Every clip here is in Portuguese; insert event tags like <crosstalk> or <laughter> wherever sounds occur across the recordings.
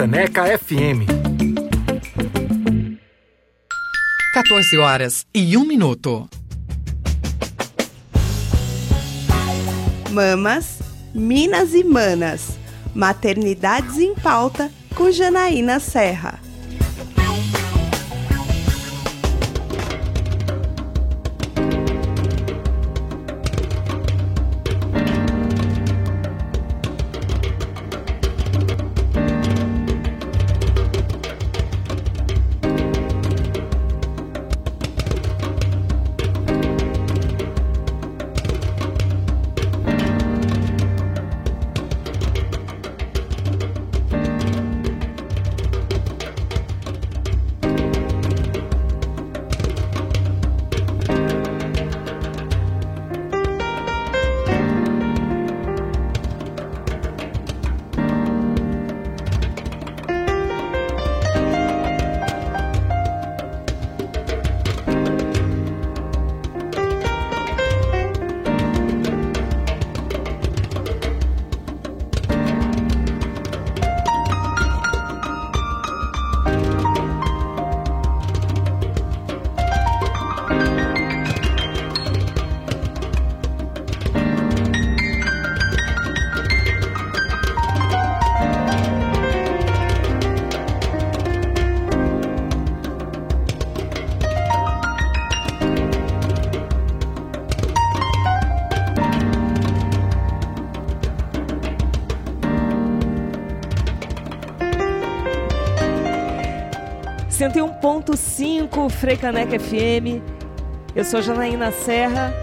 Frecaneca FM. 14 horas e 1 minuto. Mamas, Minas e Manas. Maternidades em pauta com Janaína Serra. Freicaneca FM. Eu sou Janaína Serra.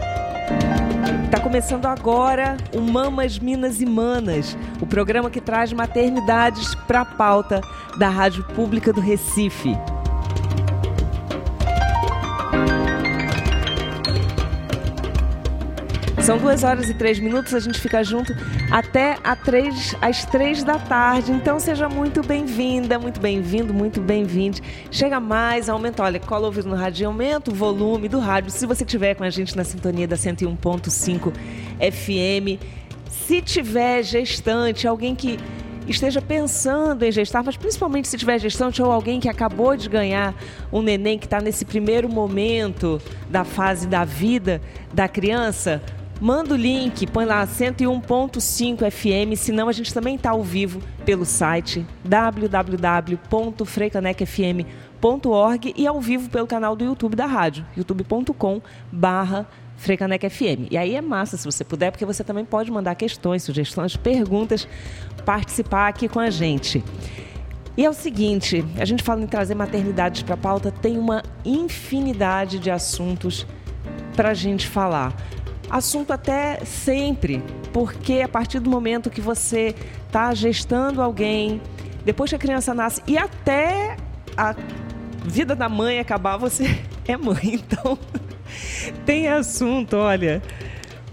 Está começando agora o Mamas, Minas e Manas, o programa que traz maternidades para a pauta da Rádio Pública do Recife. São duas horas e três minutos, a gente fica junto até três, às três da tarde. Então seja muito bem-vinda, muito bem-vindo, muito bem-vinde. Chega mais, aumenta, olha, cola o ouvido no rádio, aumenta o volume do rádio. Se você tiver com a gente na sintonia da 101.5 FM, se tiver gestante, alguém que esteja pensando em gestar, mas principalmente se tiver gestante ou alguém que acabou de ganhar um neném que está nesse primeiro momento da fase da vida da criança, Manda o link, põe lá 101.5 FM, senão a gente também está ao vivo pelo site www.freicanecfm.org e ao vivo pelo canal do YouTube da rádio, youtube.com barra FM. E aí é massa se você puder, porque você também pode mandar questões, sugestões, perguntas, participar aqui com a gente. E é o seguinte, a gente fala em trazer maternidades para a pauta, tem uma infinidade de assuntos para a gente falar assunto até sempre, porque a partir do momento que você está gestando alguém, depois que a criança nasce e até a vida da mãe acabar, você <laughs> é mãe. Então, <laughs> tem assunto, olha,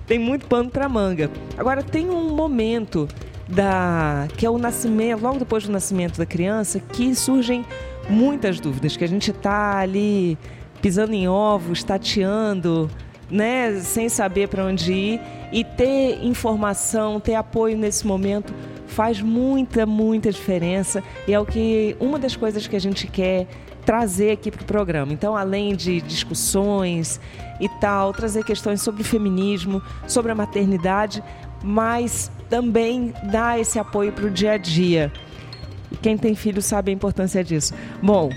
tem muito pano para manga. Agora, tem um momento da que é o nascimento, logo depois do nascimento da criança, que surgem muitas dúvidas, que a gente está ali pisando em ovos, tateando, né, sem saber para onde ir e ter informação, ter apoio nesse momento faz muita, muita diferença e é o que uma das coisas que a gente quer trazer aqui para o programa. Então, além de discussões e tal, trazer questões sobre o feminismo, sobre a maternidade, mas também dar esse apoio para o dia a dia. Quem tem filho sabe a importância disso. Bom,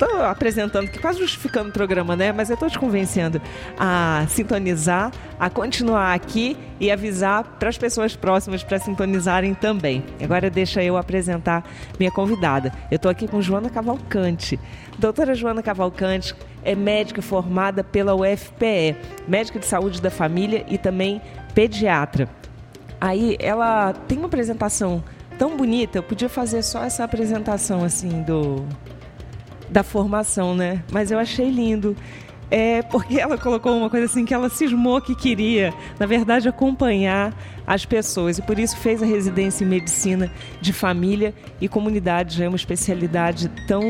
Estou apresentando, quase justificando o programa, né? Mas eu estou te convencendo a sintonizar, a continuar aqui e avisar para as pessoas próximas para sintonizarem também. Agora deixa eu apresentar minha convidada. Eu estou aqui com Joana Cavalcante. Doutora Joana Cavalcante é médica formada pela UFPE, médica de saúde da família e também pediatra. Aí ela tem uma apresentação tão bonita, eu podia fazer só essa apresentação assim do da formação, né? Mas eu achei lindo. É porque ela colocou uma coisa assim que ela cismou que queria, na verdade, acompanhar as pessoas e por isso fez a residência em medicina de família e comunidade, já é uma especialidade tão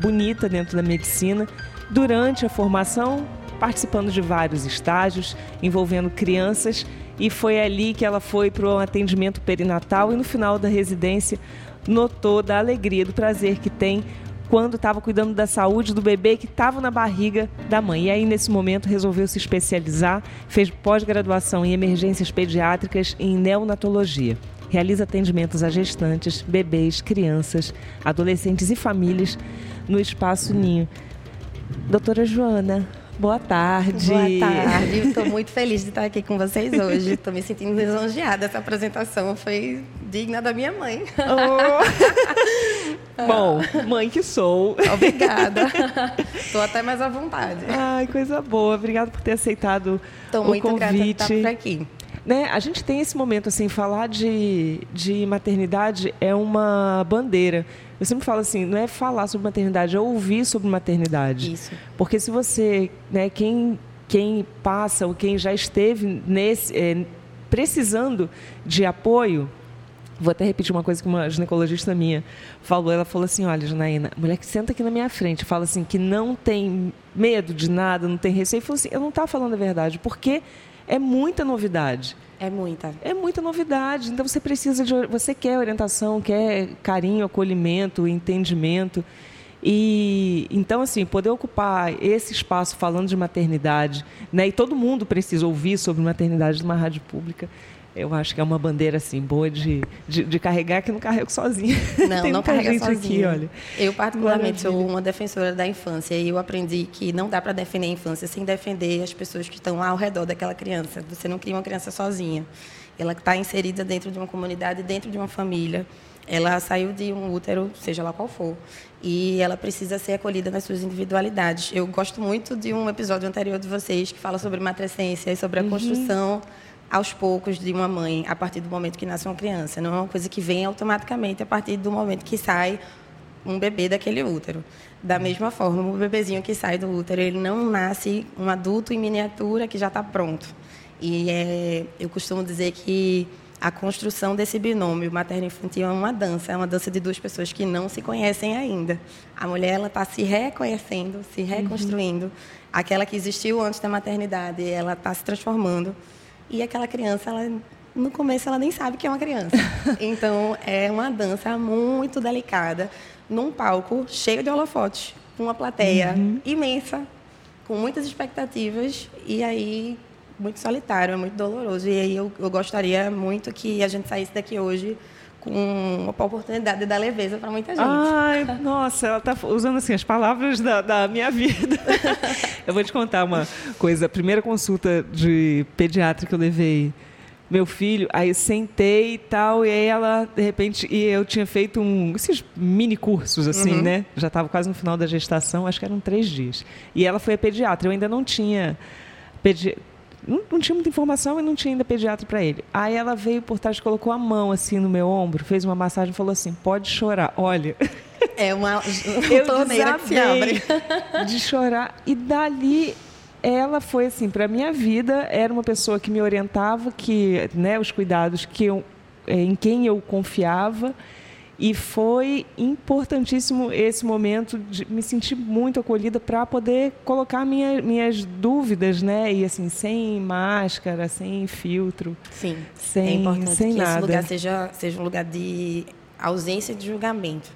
bonita dentro da medicina. Durante a formação, participando de vários estágios envolvendo crianças e foi ali que ela foi para o atendimento perinatal e no final da residência notou da alegria, do prazer que tem quando estava cuidando da saúde do bebê que estava na barriga da mãe. E aí, nesse momento, resolveu se especializar, fez pós-graduação em emergências pediátricas e em neonatologia. Realiza atendimentos a gestantes, bebês, crianças, adolescentes e famílias no Espaço Ninho. Doutora Joana, Boa tarde. Boa tarde. Estou muito feliz de estar aqui com vocês hoje. Estou me sentindo lisonjeada. Essa apresentação foi digna da minha mãe. Oh. <laughs> Bom, mãe que sou. Obrigada. <laughs> Estou até mais à vontade. Ai, coisa boa. Obrigada por ter aceitado Tô o muito convite. grata de estar por aqui. Né, a gente tem esse momento assim, falar de, de maternidade é uma bandeira. Eu sempre falo assim, não é falar sobre maternidade, é ouvir sobre maternidade. Isso. Porque se você, né, quem, quem passa ou quem já esteve nesse, é, precisando de apoio, vou até repetir uma coisa que uma ginecologista minha falou. Ela falou assim, olha, Janaína, mulher que senta aqui na minha frente, fala assim que não tem medo de nada, não tem receio, falou assim, eu não estava falando a verdade, porque é muita novidade. É muita. É muita novidade. Então você precisa de. Você quer orientação, quer carinho, acolhimento, entendimento. E então, assim, poder ocupar esse espaço falando de maternidade, né? E todo mundo precisa ouvir sobre maternidade numa rádio pública. Eu acho que é uma bandeira assim boa de, de, de carregar que não carrego sozinha. <laughs> Não, Tem não carrega sozinha. aqui, olha. Eu particularmente Maravilha. sou uma defensora da infância e eu aprendi que não dá para defender a infância sem defender as pessoas que estão ao redor daquela criança. Você não cria uma criança sozinha. Ela está inserida dentro de uma comunidade, dentro de uma família. Ela saiu de um útero, seja lá qual for, e ela precisa ser acolhida nas suas individualidades. Eu gosto muito de um episódio anterior de vocês que fala sobre matrescência e sobre a construção aos poucos de uma mãe a partir do momento que nasce uma criança. Não é uma coisa que vem automaticamente a partir do momento que sai um bebê daquele útero. Da mesma forma, o bebezinho que sai do útero, ele não nasce um adulto em miniatura que já está pronto. E é, eu costumo dizer que a construção desse binômio materno-infantil é uma dança, é uma dança de duas pessoas que não se conhecem ainda. A mulher ela está se reconhecendo, se reconstruindo. Aquela que existiu antes da maternidade, ela está se transformando. E aquela criança, ela, no começo, ela nem sabe que é uma criança. <laughs> Então, é uma dança muito delicada, num palco cheio de holofotes, com uma plateia imensa, com muitas expectativas, e aí muito solitário, é muito doloroso. E aí eu, eu gostaria muito que a gente saísse daqui hoje uma oportunidade de dar leveza para muita gente. Ai, nossa, ela está usando assim as palavras da, da minha vida. eu vou te contar uma coisa. A primeira consulta de pediatra que eu levei meu filho, aí eu sentei e tal, e aí ela, de repente, e eu tinha feito um, esses mini cursos, assim, né? Já estava quase no final da gestação, acho que eram três dias. E ela foi a pediatra, eu ainda não tinha pedi não, não tinha muita informação e não tinha ainda pediatra para ele. Aí ela veio por trás, colocou a mão assim no meu ombro, fez uma massagem e falou assim: pode chorar. Olha, <laughs> É uma <laughs> eu torneira que se abre. de chorar. E dali ela foi assim, para minha vida, era uma pessoa que me orientava, que, né, os cuidados que eu, eh, em quem eu confiava. E foi importantíssimo esse momento de me sentir muito acolhida para poder colocar minha, minhas dúvidas, né? E assim, sem máscara, sem filtro. Sim, Sem- é importante sem que nada. esse lugar seja, seja um lugar de ausência de julgamento.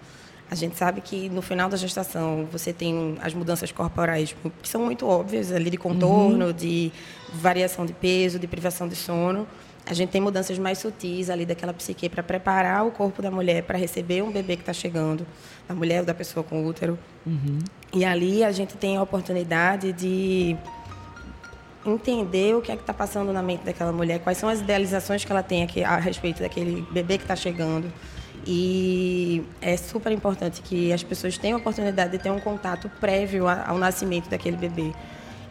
A gente sabe que no final da gestação você tem as mudanças corporais que são muito óbvias ali de contorno, Uhum. de variação de peso, de privação de sono. A gente tem mudanças mais sutis ali daquela psique para preparar o corpo da mulher para receber um bebê que está chegando, da mulher ou da pessoa com útero. E ali a gente tem a oportunidade de entender o que é que está passando na mente daquela mulher, quais são as idealizações que ela tem a respeito daquele bebê que está chegando. E é super importante que as pessoas tenham a oportunidade de ter um contato prévio ao nascimento daquele bebê.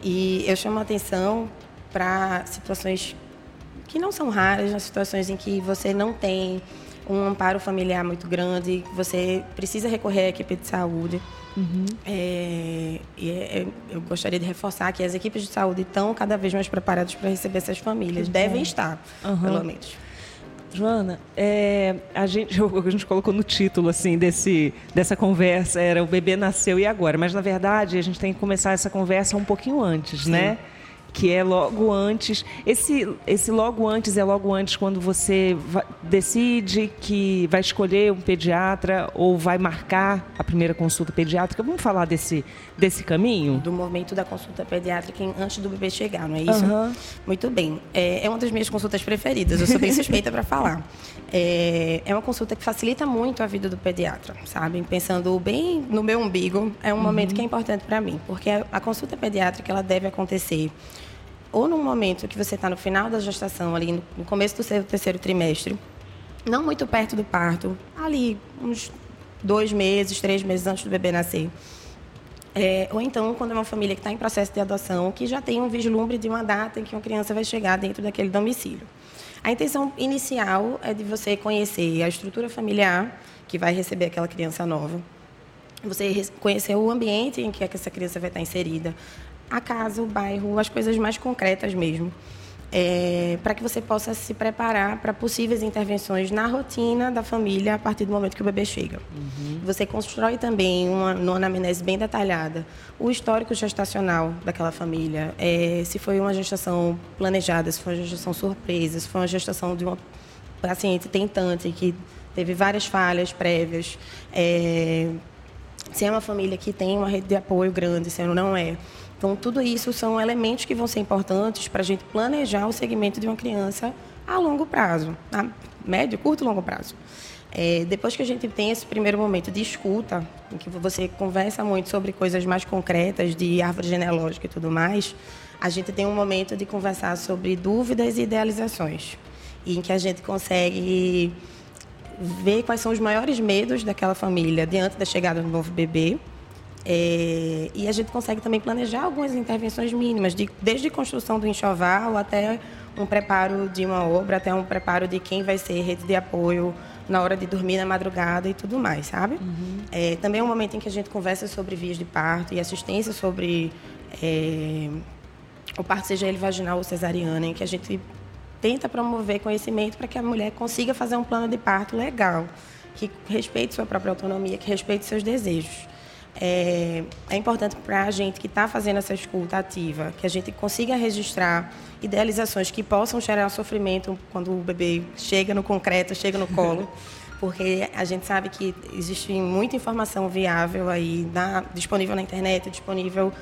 E eu chamo a atenção para situações que não são raras, nas situações em que você não tem um amparo familiar muito grande, você precisa recorrer à equipe de saúde. É, e é- é- eu gostaria de reforçar que as equipes de saúde estão cada vez mais preparadas para receber essas famílias. Devem estar, Aham. pelo menos. Joana, é, a, gente, <laughs> o que a gente colocou no título assim desse, dessa conversa era o bebê nasceu e agora, mas na verdade a gente tem que começar essa conversa um pouquinho antes, né? Que é logo antes. Esse, esse logo antes é logo antes quando você vai, decide que vai escolher um pediatra ou vai marcar a primeira consulta pediátrica. Vamos falar desse, desse caminho? Do momento da consulta pediátrica antes do bebê chegar, não é isso? Uhum. Muito bem. É, é uma das minhas consultas preferidas, eu sou bem suspeita para falar. <laughs> É, é uma consulta que facilita muito a vida do pediatra, sabe? Pensando bem no meu umbigo, é um uhum. momento que é importante para mim, porque a, a consulta pediátrica ela deve acontecer ou no momento que você está no final da gestação, ali no começo do seu terceiro trimestre, não muito perto do parto, ali uns dois meses, três meses antes do bebê nascer. É, ou então, quando é uma família que está em processo de adoção, que já tem um vislumbre de uma data em que uma criança vai chegar dentro daquele domicílio. A intenção inicial é de você conhecer a estrutura familiar que vai receber aquela criança nova. Você conhecer o ambiente em que essa criança vai estar inserida, a casa, o bairro, as coisas mais concretas mesmo. É, para que você possa se preparar para possíveis intervenções na rotina da família a partir do momento que o bebê chega. Uhum. Você constrói também uma, uma anamnese bem detalhada o histórico gestacional daquela família, é, se foi uma gestação planejada, se foi uma gestação surpresa, se foi uma gestação de uma paciente tentante que teve várias falhas prévias, é, se é uma família que tem uma rede de apoio grande, se não é. Então, tudo isso são elementos que vão ser importantes para a gente planejar o segmento de uma criança a longo prazo, a médio, curto e longo prazo. É, depois que a gente tem esse primeiro momento de escuta, em que você conversa muito sobre coisas mais concretas de árvore genealógica e tudo mais, a gente tem um momento de conversar sobre dúvidas e idealizações, e em que a gente consegue ver quais são os maiores medos daquela família diante da chegada do novo bebê é, e a gente consegue também planejar algumas intervenções mínimas, de, desde construção do enxoval até um preparo de uma obra, até um preparo de quem vai ser rede de apoio na hora de dormir na madrugada e tudo mais, sabe? Uhum. É, também é um momento em que a gente conversa sobre vias de parto e assistência sobre é, o parto, seja ele vaginal ou cesariana, em que a gente tenta promover conhecimento para que a mulher consiga fazer um plano de parto legal, que respeite sua própria autonomia, que respeite seus desejos é, é importante para a gente que está fazendo essa escuta ativa, que a gente consiga registrar idealizações que possam gerar sofrimento quando o bebê chega no concreto, chega no colo, <laughs> porque a gente sabe que existe muita informação viável aí na, disponível na internet, disponível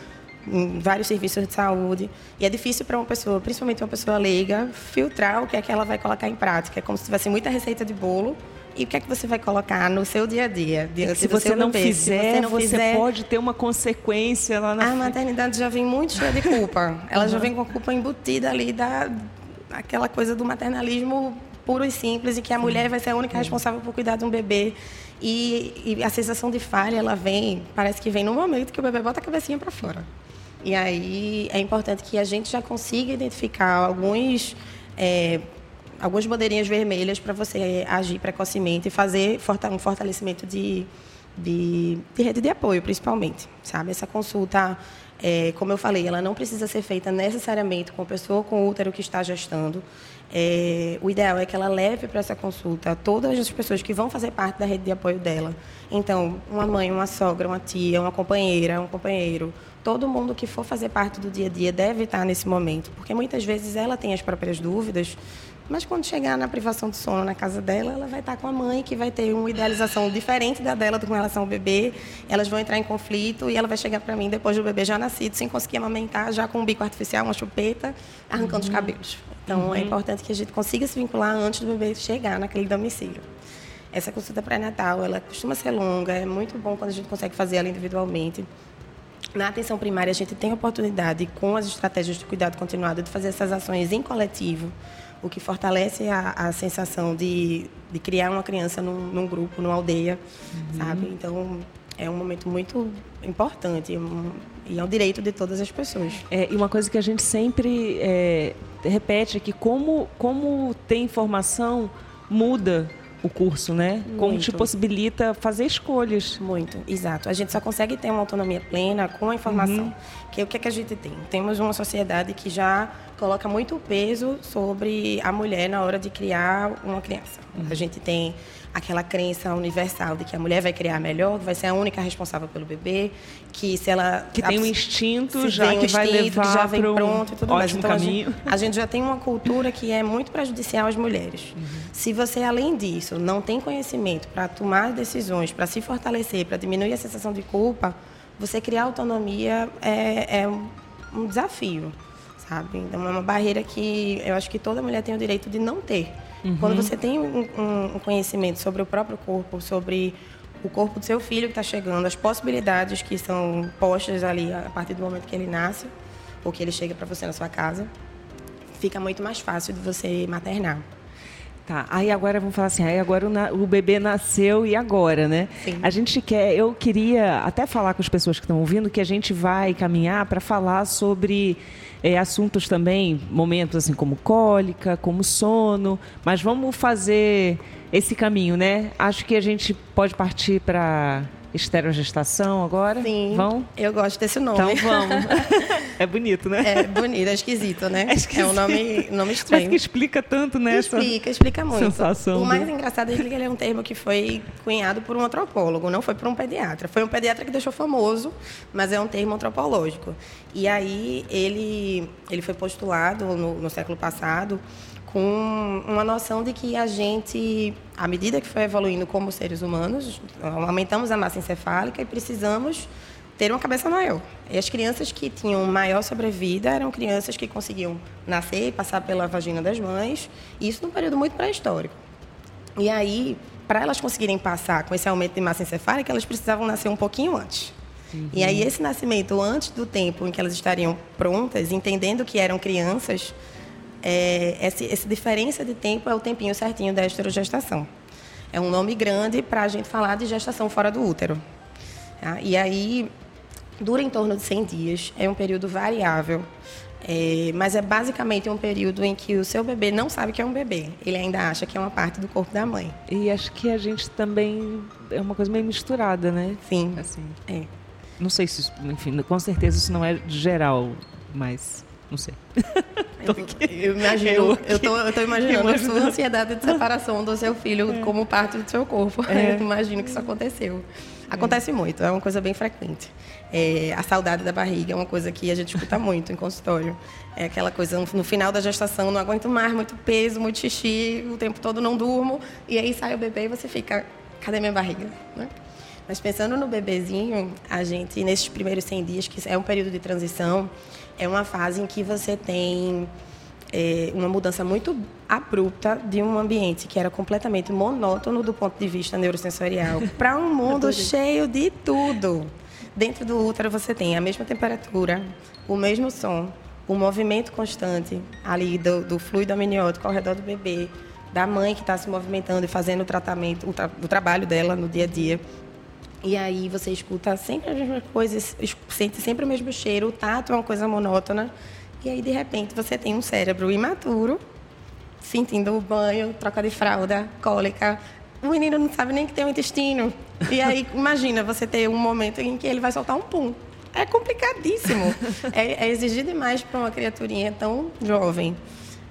em vários serviços de saúde. E é difícil para uma pessoa, principalmente uma pessoa leiga, filtrar o que é que ela vai colocar em prática. É como se tivesse muita receita de bolo e o que é que você vai colocar no seu dia a dia. É se, você não bebê. Fizer, se você não você fizer, pode ter uma consequência lá na A frente. maternidade já vem muito cheia de culpa. Ela uhum. já vem com a culpa embutida ali da aquela coisa do maternalismo puro e simples, e que a mulher vai ser a única responsável por cuidar de um bebê. E, e, a sensação de falha, ela vem, parece que vem no momento que o bebê bota a cabecinha para fora. E aí é importante que a gente já consiga identificar alguns é, algumas bandeirinhas vermelhas para você agir precocemente e fazer um fortalecimento de, de, de, rede de apoio, principalmente. Sabe? Essa consulta, é, como eu falei, ela não precisa ser feita necessariamente com a pessoa com útero que está gestando. É, o ideal é que ela leve para essa consulta todas as pessoas que vão fazer parte da rede de apoio dela. Então, uma mãe, uma sogra, uma tia, uma companheira, um companheiro, todo mundo que for fazer parte do dia a dia deve estar nesse momento, porque muitas vezes ela tem as próprias dúvidas mas quando chegar na privação do sono na casa dela, ela vai estar com a mãe, que vai ter uma idealização diferente da dela com relação ao bebê. Elas vão entrar em conflito e ela vai chegar para mim depois do bebê já nascido, sem conseguir amamentar, já com um bico artificial, uma chupeta, arrancando uhum. os cabelos. Então, é uhum. é importante que a gente consiga se vincular antes do bebê chegar naquele domicílio. Essa consulta pré-natal, ela costuma ser longa, é muito bom quando a gente consegue fazer ela individualmente. Na atenção primária, a gente tem a oportunidade, com as estratégias de cuidado continuado, de fazer essas ações em coletivo o que fortalece a, a sensação de, de criar uma criança num, num grupo, numa aldeia, uhum. sabe? Então, é um momento muito importante um, e é um direito de todas as pessoas. É, e uma coisa que a gente sempre é, repete é que como, como tem informação, muda o curso, né? Muito. Como te possibilita fazer escolhas. Muito, exato. A gente só consegue ter uma autonomia plena com a informação. Uhum. Que é o que, é que a gente tem? Temos uma sociedade que já coloca muito peso sobre a mulher na hora de criar uma criança. Uhum. A gente tem aquela crença universal de que a mulher vai criar melhor, que vai ser a única responsável pelo bebê, que se ela que tem um instinto já que vai levar que já vem pronto e tudo mais. Então caminho. A, gente, a gente, já tem uma cultura que é muito prejudicial às mulheres. Uhum. Se você além disso não tem conhecimento para tomar decisões, para se fortalecer, para diminuir a sensação de culpa, você criar autonomia é, é um desafio sabe? Então é uma barreira que eu acho que toda mulher tem o direito de não ter. Uhum. Quando você tem um, um, conhecimento sobre o próprio corpo, sobre o corpo do seu filho que está chegando, as possibilidades que são postas ali a partir do momento que ele nasce ou que ele chega para você na sua casa, fica muito mais fácil de você maternar. Tá, aí agora vamos falar assim, aí agora o, o, bebê nasceu e agora, né? Sim. A gente quer, eu queria até falar com as pessoas que estão ouvindo que a gente vai caminhar para falar sobre é, assuntos também, momentos assim como cólica, como sono, mas vamos fazer esse caminho, né? Acho que a gente pode partir para Estereogestação agora? Sim. Vão? Eu gosto desse nome. Então vamos. <laughs> é bonito, né? É bonito, é esquisito, né? <laughs> É, esquisito. é um nome, nome estranho. Mas que explica tanto, né? Explica, explica muito. Sensação o mais do... engraçado é que ele é um termo que foi cunhado por um antropólogo, não foi por um pediatra. Foi um pediatra que deixou famoso, mas é um termo antropológico. E aí ele, ele foi postulado no, no século passado com uma noção de que a gente, à medida que foi evoluindo como seres humanos, aumentamos a massa encefálica e precisamos ter uma cabeça maior. E as crianças que tinham maior sobrevida eram crianças que conseguiam nascer e passar pela vagina das mães, isso num período muito pré-histórico. E aí, para elas conseguirem passar com esse aumento de massa encefálica, elas precisavam nascer um pouquinho antes. Uhum. E aí, esse nascimento antes do tempo em que elas estariam prontas, entendendo que eram crianças, é, essa, essa diferença de tempo é o tempinho certinho da esterogestação. É um nome grande para a gente falar de gestação fora do útero. Tá? E aí, dura em torno de 100 dias, é um período variável, é, mas é basicamente um período em que o seu bebê não sabe que é um bebê. Ele ainda acha que é uma parte do corpo da mãe. E acho que a gente também é uma coisa meio misturada, né? Sim. Assim. É. Não sei se, enfim, com certeza isso não é geral, mas não sei. <laughs> Eu, eu, imagino, eu tô, eu tô imaginando a sua ansiedade de separação do seu filho é. como parte do seu corpo. É. Eu imagino que isso aconteceu. Acontece é. muito, é uma coisa bem frequente. É, a saudade da barriga é uma coisa que a gente escuta <laughs> muito em consultório. É aquela coisa, no final da gestação, não aguento mais, muito peso, muito xixi, o tempo todo não durmo. E aí sai o bebê e você fica, cadê minha barriga? Né? Mas pensando no bebezinho, a gente, nesses primeiros 100 dias, que é um período de transição, é uma fase em que você tem é, uma mudança muito abrupta de um ambiente que era completamente monótono do ponto de vista neurosensorial <laughs> para um mundo cheio de tudo. Dentro do útero você tem a mesma temperatura, o mesmo som, o movimento constante ali do, do fluido amniótico ao redor do bebê, da mãe que está se movimentando e fazendo o tratamento, o, tra o trabalho dela no dia a dia. E aí você escuta sempre as mesmas coisas, sente sempre o mesmo cheiro, o tato é uma coisa monótona. E aí, de repente, você tem um cérebro imaturo, sentindo o banho, troca de fralda, cólica. O menino não sabe nem que tem um intestino. E aí, <laughs> imagina você ter um momento em que ele vai soltar um pum. É complicadíssimo. É, é exigir demais para uma criaturinha tão jovem.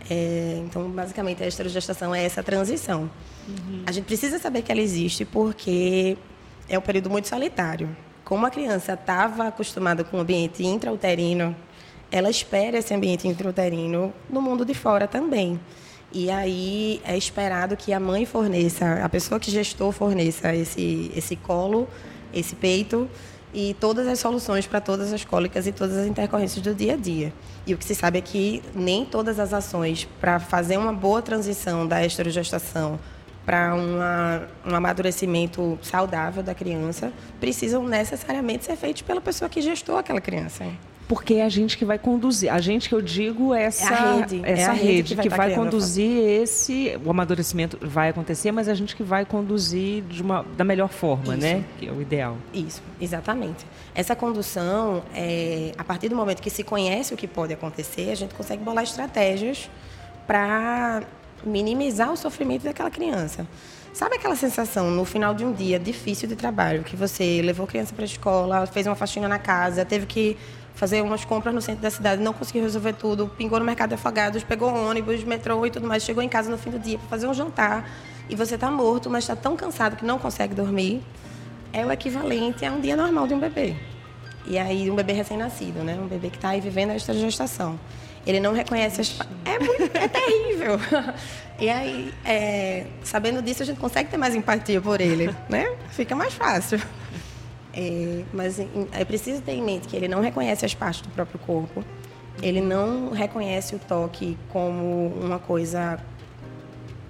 É, então, basicamente, a esterogestação é essa transição. Uhum. A gente precisa saber que ela existe porque é um período muito solitário. Como a criança estava acostumada com o ambiente intrauterino, ela espera esse ambiente intrauterino no mundo de fora também. E aí é esperado que a mãe forneça, a pessoa que gestou forneça esse, esse colo, esse peito e todas as soluções para todas as cólicas e todas as intercorrências do dia a dia. E o que se sabe é que nem todas as ações para fazer uma boa transição da esterogestação para um amadurecimento saudável da criança precisam necessariamente ser feitos pela pessoa que gestou aquela criança. Porque é a gente que vai conduzir. A gente que eu digo é essa, é a rede, essa é a rede, rede que vai, que vai conduzir esse. O amadurecimento vai acontecer, mas a gente que vai conduzir de uma, da melhor forma, Isso. né? Que é o ideal. Isso, exatamente. Essa condução, é, a partir do momento que se conhece o que pode acontecer, a gente consegue bolar estratégias para minimizar o sofrimento daquela criança. Sabe aquela sensação no final de um dia difícil de trabalho, que você levou a criança para a escola, fez uma faxina na casa, teve que fazer umas compras no centro da cidade, não conseguiu resolver tudo, pingou no mercado de afogados, pegou ônibus, metrô e tudo mais, chegou em casa no fim do dia para fazer um jantar e você está morto, mas está tão cansado que não consegue dormir, é o equivalente a um dia normal de um bebê. E aí um bebê recém-nascido, né? Um bebê que está aí vivendo a gestação. Ele não reconhece as. É, muito, é terrível. <laughs> E aí, é, sabendo disso, a gente consegue ter mais empatia por ele, né? Fica mais fácil. É, mas é preciso ter em mente que ele não reconhece as partes do próprio corpo. Ele não reconhece o toque como uma coisa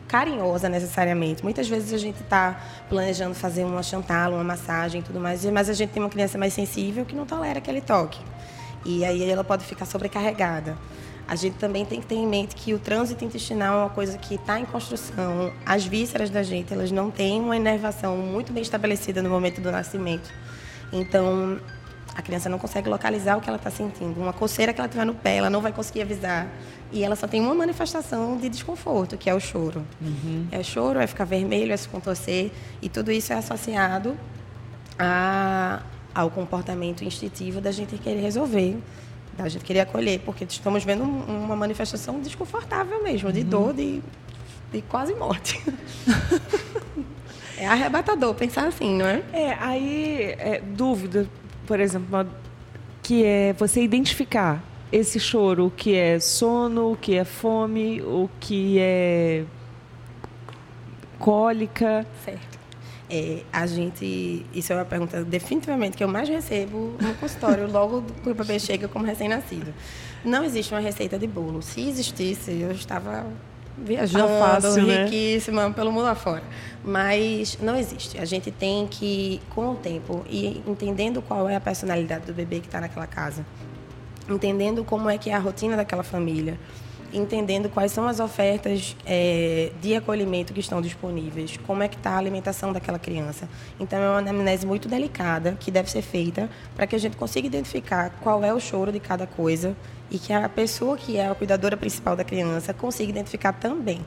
carinhosa necessariamente. Muitas vezes a gente está planejando fazer uma chantala, uma massagem tudo mais, mas a gente tem uma criança mais sensível que não tolera aquele toque. E aí ela pode ficar sobrecarregada. A gente também tem que ter em mente que o trânsito intestinal é uma coisa que está em construção. As vísceras da gente, elas não têm uma inervação muito bem estabelecida no momento do nascimento. Então, a criança não consegue localizar o que ela está sentindo. Uma coceira que ela tiver no pé, ela não vai conseguir avisar. E ela só tem uma manifestação de desconforto, que é o choro. Uhum. É o choro, é ficar vermelho, é se contorcer. E tudo isso é associado a, ao comportamento instintivo da gente querer resolver a gente queria acolher, porque estamos vendo uma manifestação desconfortável mesmo, de uhum. dor, de, de quase morte. <laughs> é arrebatador pensar assim, não é? É, aí, é, dúvida, por exemplo, que é você identificar esse choro, o que é sono, o que é fome, o que é cólica. Certo. É, a gente, isso é uma pergunta definitivamente que eu mais recebo no consultório <laughs> logo que o bebê chega como recém-nascido. Não existe uma receita de bolo. Se existisse, eu estava viajando, fácil, né? riquíssima né? pelo mundo afora. Mas não existe. A gente tem que, com o tempo, ir entendendo qual é a personalidade do bebê que está naquela casa, entendendo como é que é a rotina daquela família entendendo quais são as ofertas é, de acolhimento que estão disponíveis, como é que está a alimentação daquela criança. Então, é uma anamnese muito delicada que deve ser feita para que a gente consiga identificar qual é o choro de cada coisa e que a pessoa que é a cuidadora principal da criança consiga identificar também.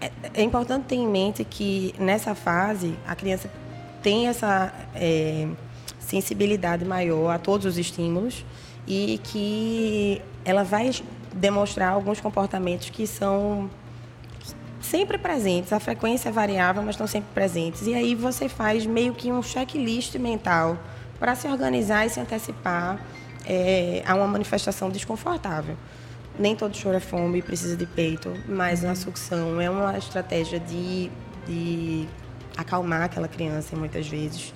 É, é importante ter em mente que, nessa fase, a criança tem essa é, sensibilidade maior a todos os estímulos e que ela vai demonstrar alguns comportamentos que são sempre presentes. A frequência é variável, mas estão sempre presentes. E aí você faz meio que um checklist mental para se organizar e se antecipar é, a uma manifestação desconfortável. Nem todo choro é fome, precisa de peito, mas a sucção é uma estratégia de, de acalmar aquela criança muitas vezes.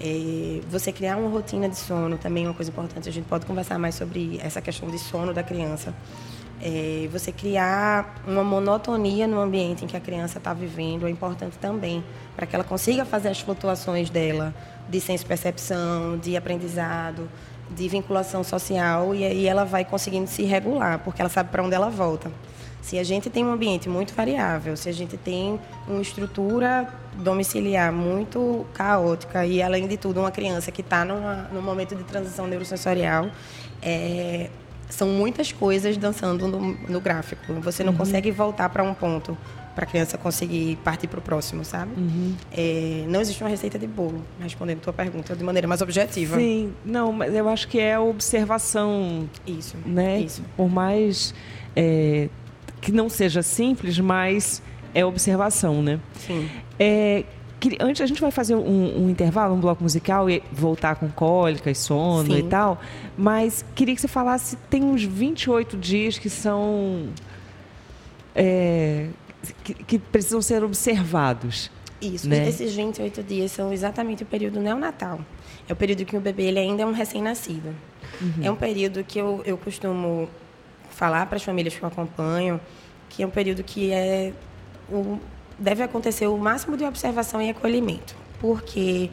É, você criar uma rotina de sono também é uma coisa importante. A gente pode conversar mais sobre essa questão de sono da criança. É, você criar uma monotonia no ambiente em que a criança está vivendo é importante também, para que ela consiga fazer as flutuações dela de senso-percepção, de aprendizado, de vinculação social, e aí ela vai conseguindo se regular, porque ela sabe para onde ela volta. Se a gente tem um ambiente muito variável, se a gente tem uma estrutura domiciliar muito caótica e, além de tudo, uma criança que está num momento de transição neurosensorial, é, são muitas coisas dançando no, no gráfico. Você não uhum. consegue voltar para um ponto para a criança conseguir partir para o próximo, sabe? Uhum. É, não existe uma receita de bolo, respondendo a tua pergunta de maneira mais objetiva. Sim, não, mas eu acho que é observação. Isso, né? Isso. Por mais é, que não seja simples, mas é observação, né? Sim. É, antes a gente vai fazer um, um, intervalo, um bloco musical e voltar com cólica e sono Sim. e tal, mas queria que você falasse, tem uns 28 dias que são é, que, que, precisam ser observados. Isso, né? esses 28 dias são exatamente o período neonatal. É o período que o bebê ele ainda é um recém-nascido. Uhum. É um período que eu, eu costumo falar para as famílias que eu acompanho que é um período que é o, deve acontecer o máximo de observação e acolhimento, porque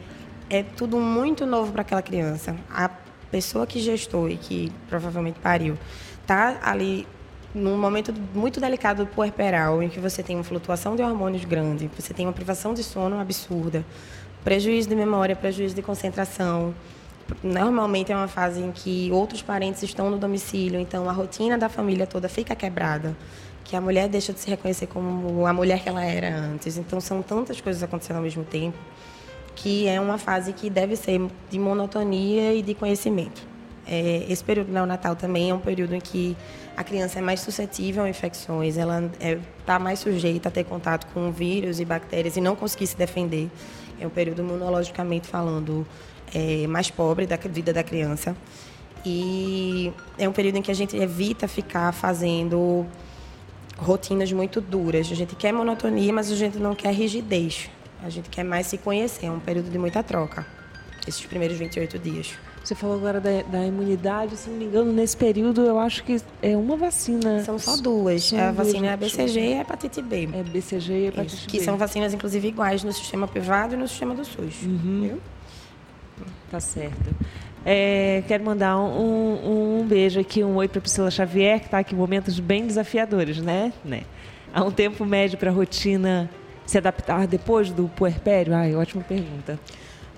é tudo muito novo para aquela criança. A pessoa que gestou e que provavelmente pariu está ali num momento muito delicado do puerperal, em que você tem uma flutuação de hormônios grande, você tem uma privação de sono absurda, prejuízo de memória, prejuízo de concentração, normalmente é uma fase em que outros parentes estão no domicílio, então a rotina da família toda fica quebrada. que a mulher deixa de se reconhecer como a mulher que ela era antes. Então são tantas coisas acontecendo ao mesmo tempo que é uma fase que deve ser de monotonia e de conhecimento. É, esse período neonatal também é um período em que a criança é mais suscetível a infecções, ela está é, tá mais sujeita a ter contato com vírus e bactérias e não conseguir se defender. É um período imunologicamente falando é, mais pobre da vida da criança. E é um período em que a gente evita ficar fazendo rotinas muito duras. A gente quer monotonia, mas a gente não quer rigidez. A gente quer mais se conhecer. É um período de muita troca, esses primeiros 28 dias. Você falou agora da, da, imunidade, se não me engano, nesse período eu acho que é uma vacina. São só duas. São a duas vacina é a BCG e a hepatite B. É BCG e hepatite Isso, B. Que são vacinas, inclusive, iguais no sistema privado e no sistema do SUS. Uhum. Viu? Tá certo. É, quero mandar um, um, beijo aqui, um oi para Priscila Xavier, que está aqui em momentos bem desafiadores, né? né? Há um tempo médio para a rotina se adaptar depois do puerpério? Ai, ótima pergunta.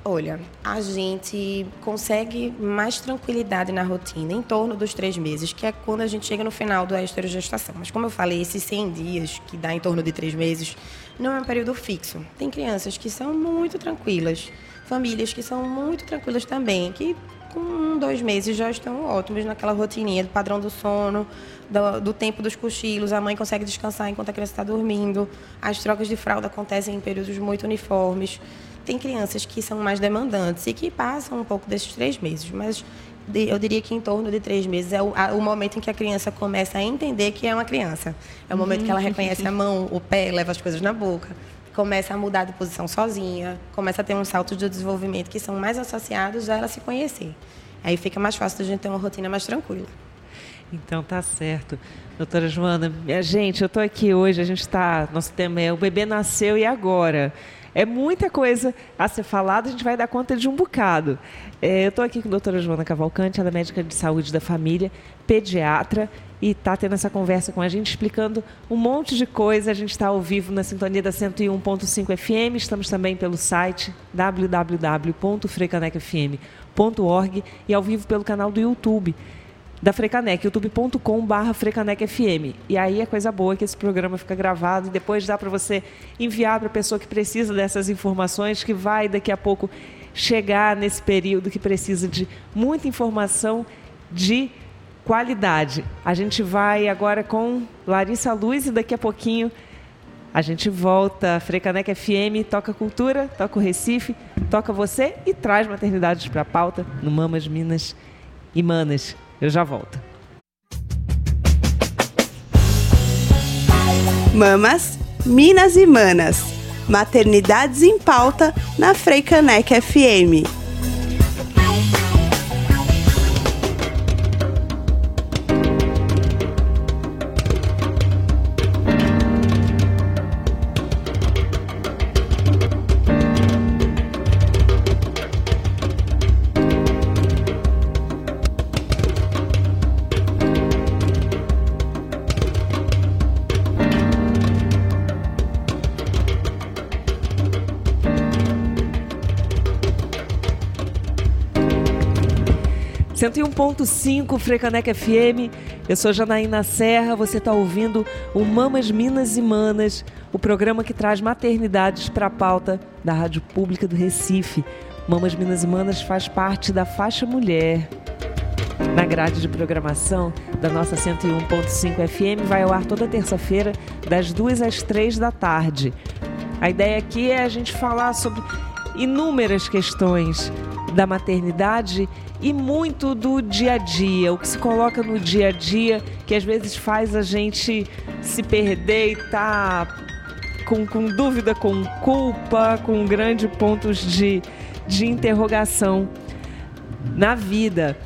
Olha, a gente consegue mais tranquilidade na rotina em torno dos três meses, que é quando a gente chega no final da esterogestação. Mas como eu falei, esses 100 dias, que dá em torno de três meses, não é um período fixo. Tem crianças que são muito tranquilas, famílias que são muito tranquilas também, que com um, dois meses já estão ótimos naquela rotininha do padrão do sono, do, do, tempo dos cochilos, a mãe consegue descansar enquanto a criança está dormindo, as trocas de fralda acontecem em períodos muito uniformes. Tem crianças que são mais demandantes e que passam um pouco desses três meses, mas eu diria que em torno de três meses é o, o, momento em que a criança começa a entender que é uma criança. É o momento que ela reconhece a mão, o pé, leva as coisas na boca, começa a mudar de posição sozinha, começa a ter uns saltos de desenvolvimento que são mais associados a ela se conhecer. Aí fica mais fácil a gente ter uma rotina mais tranquila. Então tá certo. Doutora Joana, minha gente, eu estou aqui hoje, a gente está. Nosso tema é o bebê nasceu e agora. É muita coisa a ser falada, a gente vai dar conta de um bocado. É, eu estou aqui com a doutora Joana Cavalcante, ela é médica de saúde da família, pediatra, e está tendo essa conversa com a gente, explicando um monte de coisa. A gente está ao vivo na sintonia da 101.5 FM, estamos também pelo site www.frecanecfm.org e ao vivo pelo canal do YouTube da Frecanec, youtube.com.br frecanecfm. E aí é coisa boa que esse programa fica gravado e depois dá para você enviar para a pessoa que precisa dessas informações, que vai daqui a pouco chegar nesse período que precisa de muita informação de qualidade. A gente vai agora com Larissa Luz e daqui a pouquinho a gente volta. Frecanec FM toca cultura, toca o Recife, toca você e traz maternidades para a pauta no Mamas, Minas e Manas. Eu já volto. Mamas, Minas e Manas. Maternidades em pauta na Freicanec FM. 101.5 Frecanec FM. Eu sou Janaína Serra, você está ouvindo o Mamas Minas e Manas, o programa que traz maternidades para a pauta da Rádio Pública do Recife. Mamas Minas e Manas faz parte da faixa mulher. Na grade de programação da nossa 101.5 FM vai ao ar toda terça-feira, das duas às três da tarde. A ideia aqui é a gente falar sobre inúmeras questões da maternidade e muito do dia a dia, o que se coloca no dia a dia, que às vezes faz a gente se perder e tá com, com dúvida, com culpa, com grandes pontos de, de interrogação na vida.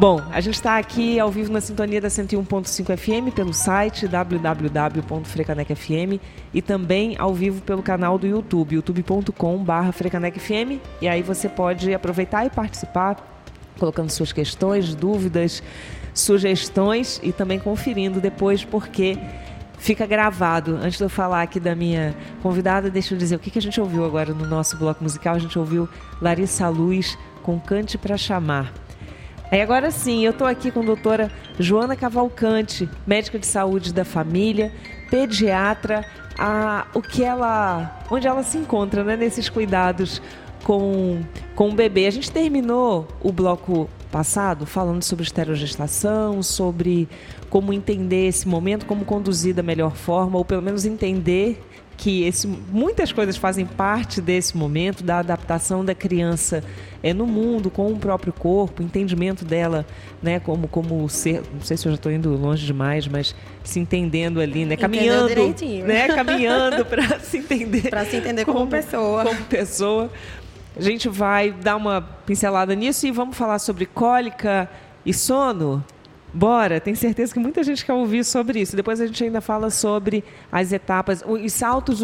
Bom, a gente está aqui ao vivo na sintonia da 101.5 FM pelo site www.frecanecfm e também ao vivo pelo canal do YouTube, youtube.com/frecanecfm. E aí você pode aproveitar e participar colocando suas questões, dúvidas, sugestões e também conferindo depois, porque fica gravado. Antes de eu falar aqui da minha convidada, deixa eu dizer o que, a gente ouviu agora no nosso bloco musical. A gente ouviu Larissa Luz com Cante para Chamar. Aí agora sim, eu estou aqui com a doutora Joana Cavalcante, médica de saúde da família, pediatra, a, o que ela, onde ela se encontra, né, nesses cuidados com, com o bebê. A gente terminou o bloco passado falando sobre esterogestação, sobre como entender esse momento, como conduzir da melhor forma, ou pelo menos entender que esse, muitas coisas fazem parte desse momento, da adaptação da criança é, no mundo, com o próprio corpo, entendimento dela, né, como, como ser, não sei se eu já estou indo longe demais, mas se entendendo ali, né, caminhando, né, <laughs> caminhando para se entender. Para se entender como, como pessoa. Como pessoa. A gente vai dar uma pincelada nisso e vamos falar sobre cólica e sono. Bora, tenho certeza que muita gente quer ouvir sobre isso. Depois a gente ainda fala sobre as etapas, os saltos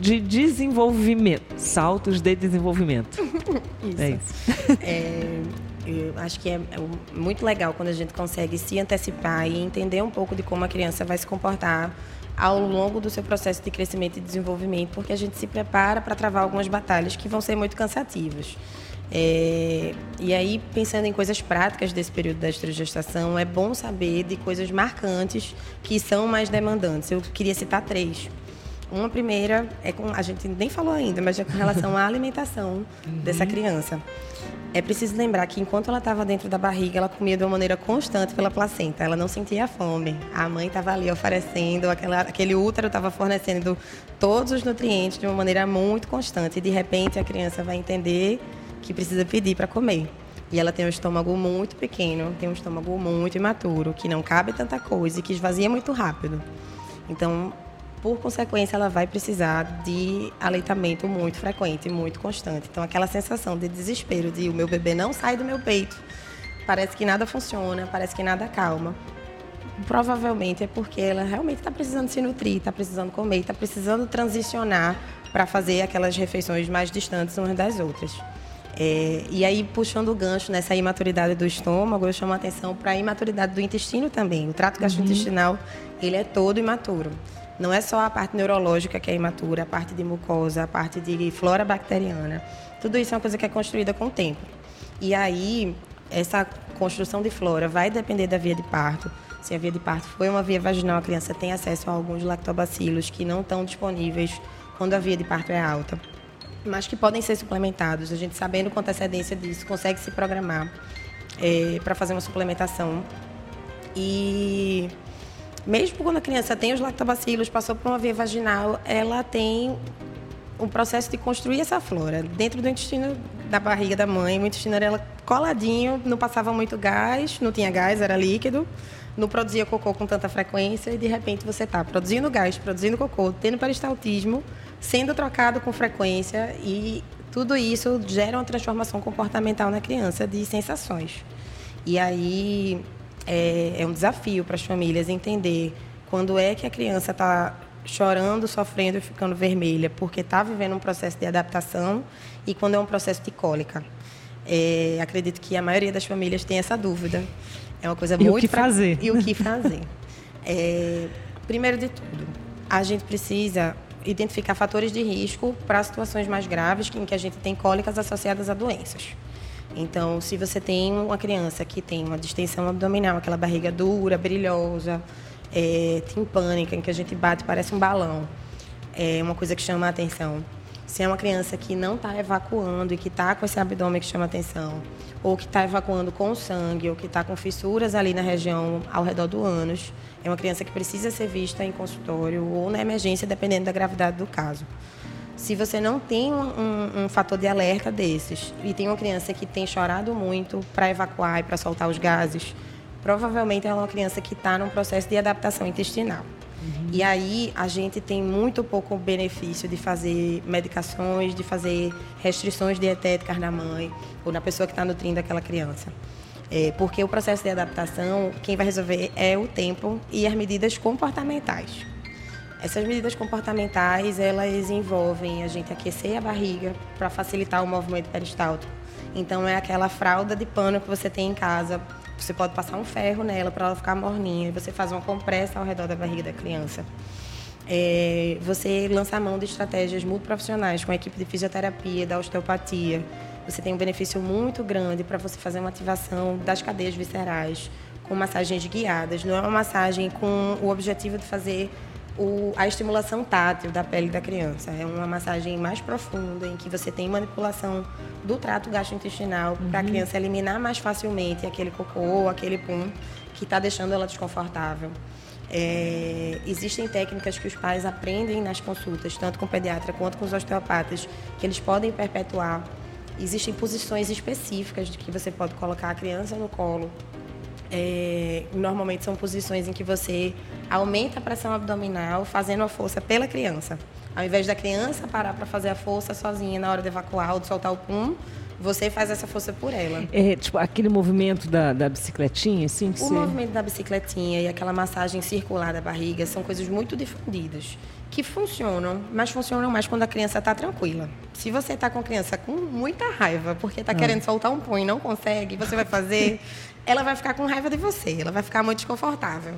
de desenvolvimento. Saltos de desenvolvimento. <laughs> isso. É isso. É, eu acho que é, é muito legal quando a gente consegue se antecipar e entender um pouco de como a criança vai se comportar ao longo do seu processo de crescimento e desenvolvimento, porque a gente se prepara para travar algumas batalhas que vão ser muito cansativas. É, e aí, pensando em coisas práticas desse período da estrogestação, é bom saber de coisas marcantes que são mais demandantes. Eu queria citar três. Uma primeira é com, a gente nem falou ainda, mas é com relação à <laughs> alimentação uhum. dessa criança. É preciso lembrar que enquanto ela estava dentro da barriga, ela comia de uma maneira constante pela placenta. Ela não sentia fome. A mãe estava ali oferecendo, aquela, aquele útero estava fornecendo todos os nutrientes de uma maneira muito constante. E de repente a criança vai entender que precisa pedir para comer. E ela tem um estômago muito pequeno, tem um estômago muito imaturo, que não cabe tanta coisa e que esvazia muito rápido. Então, por consequência, ela vai precisar de aleitamento muito frequente, muito constante. Então, aquela sensação de desespero de o meu bebê não sai do meu peito, parece que nada funciona, parece que nada calma. Provavelmente é porque ela realmente está precisando se nutrir, está precisando comer, está precisando transicionar para fazer aquelas refeições mais distantes umas das outras. É, e aí, puxando o gancho nessa imaturidade do estômago, eu chamo a atenção para a imaturidade do intestino também. O trato gastrointestinal, uhum. ele é todo imaturo. Não é só a parte neurológica que é imatura, a parte de mucosa, a parte de flora bacteriana. Tudo isso é uma coisa que é construída com o tempo. E aí, essa construção de flora vai depender da via de parto. Se a via de parto foi uma via vaginal, a criança tem acesso a alguns lactobacilos que não estão disponíveis quando a via de parto é alta, mas que podem ser suplementados. A gente, sabendo com antecedência disso, consegue se programar é, para fazer uma suplementação. E mesmo quando a criança tem os lactobacilos, passou por uma via vaginal, ela tem um processo de construir essa flora dentro do intestino da barriga da mãe. O intestino era coladinho, não passava muito gás, não tinha gás, era líquido, não produzia cocô com tanta frequência e de repente você está produzindo gás, produzindo cocô, tendo peristaltismo, sendo trocado com frequência e tudo isso gera uma transformação comportamental na criança de sensações. E aí é, é um desafio para as famílias entender quando é que a criança está chorando, sofrendo e ficando vermelha, porque está vivendo um processo de adaptação e quando é um processo de cólica. É, acredito que a maioria das famílias tem essa dúvida. É uma coisa e muito o que fazer e o que fazer. É, primeiro de tudo, a gente precisa identificar fatores de risco para situações mais graves em que a gente tem cólicas associadas a doenças. Então, se você tem uma criança que tem uma distensão abdominal, aquela barriga dura, brilhosa, é, timpânica, em que a gente bate parece um balão, é uma coisa que chama a atenção. Se é uma criança que não está evacuando e que está com esse abdômen que chama atenção, ou que está evacuando com sangue, ou que está com fissuras ali na região ao redor do ânus, é uma criança que precisa ser vista em consultório ou na emergência, dependendo da gravidade do caso. Se você não tem um, um, um, fator de alerta desses e tem uma criança que tem chorado muito para evacuar e para soltar os gases, provavelmente ela é uma criança que está num processo de adaptação intestinal. Uhum. E aí a gente tem muito pouco benefício de fazer medicações, de fazer restrições dietéticas na mãe ou na pessoa que está nutrindo aquela criança. É, porque o processo de adaptação, quem vai resolver é o tempo e as medidas comportamentais. Essas medidas comportamentais, elas envolvem a gente aquecer a barriga para facilitar o movimento peristáltico. Então, é aquela fralda de pano que você tem em casa. Você pode passar um ferro nela para ela ficar morninha você faz uma compressa ao redor da barriga da criança. É, você lança a mão de estratégias multiprofissionais com a equipe de fisioterapia, da osteopatia. Você tem um benefício muito grande para você fazer uma ativação das cadeias viscerais com massagens guiadas. Não é uma massagem com o objetivo de fazer o, a estimulação tátil da pele da criança. É uma massagem mais profunda, em que você tem manipulação do trato gastrointestinal uhum. para a criança eliminar mais facilmente aquele cocô ou aquele pum que está deixando ela desconfortável. É, existem técnicas que os pais aprendem nas consultas, tanto com o pediatra quanto com os osteopatas, que eles podem perpetuar. Existem posições específicas de que você pode colocar a criança no colo. É, normalmente são posições em que você aumenta a pressão abdominal fazendo a força pela criança. Ao invés da criança parar para fazer a força sozinha na hora de evacuar ou de soltar o pum, você faz essa força por ela. É, tipo, aquele movimento da, da bicicletinha, assim? o você... movimento da bicicletinha e aquela massagem circular da barriga são coisas muito difundidas, que funcionam, mas funcionam mais quando a criança está tranquila. Se você está com a criança com muita raiva, porque está ah. querendo soltar um pão e não consegue, você vai fazer, <laughs> ela vai ficar com raiva de você, ela vai ficar muito desconfortável.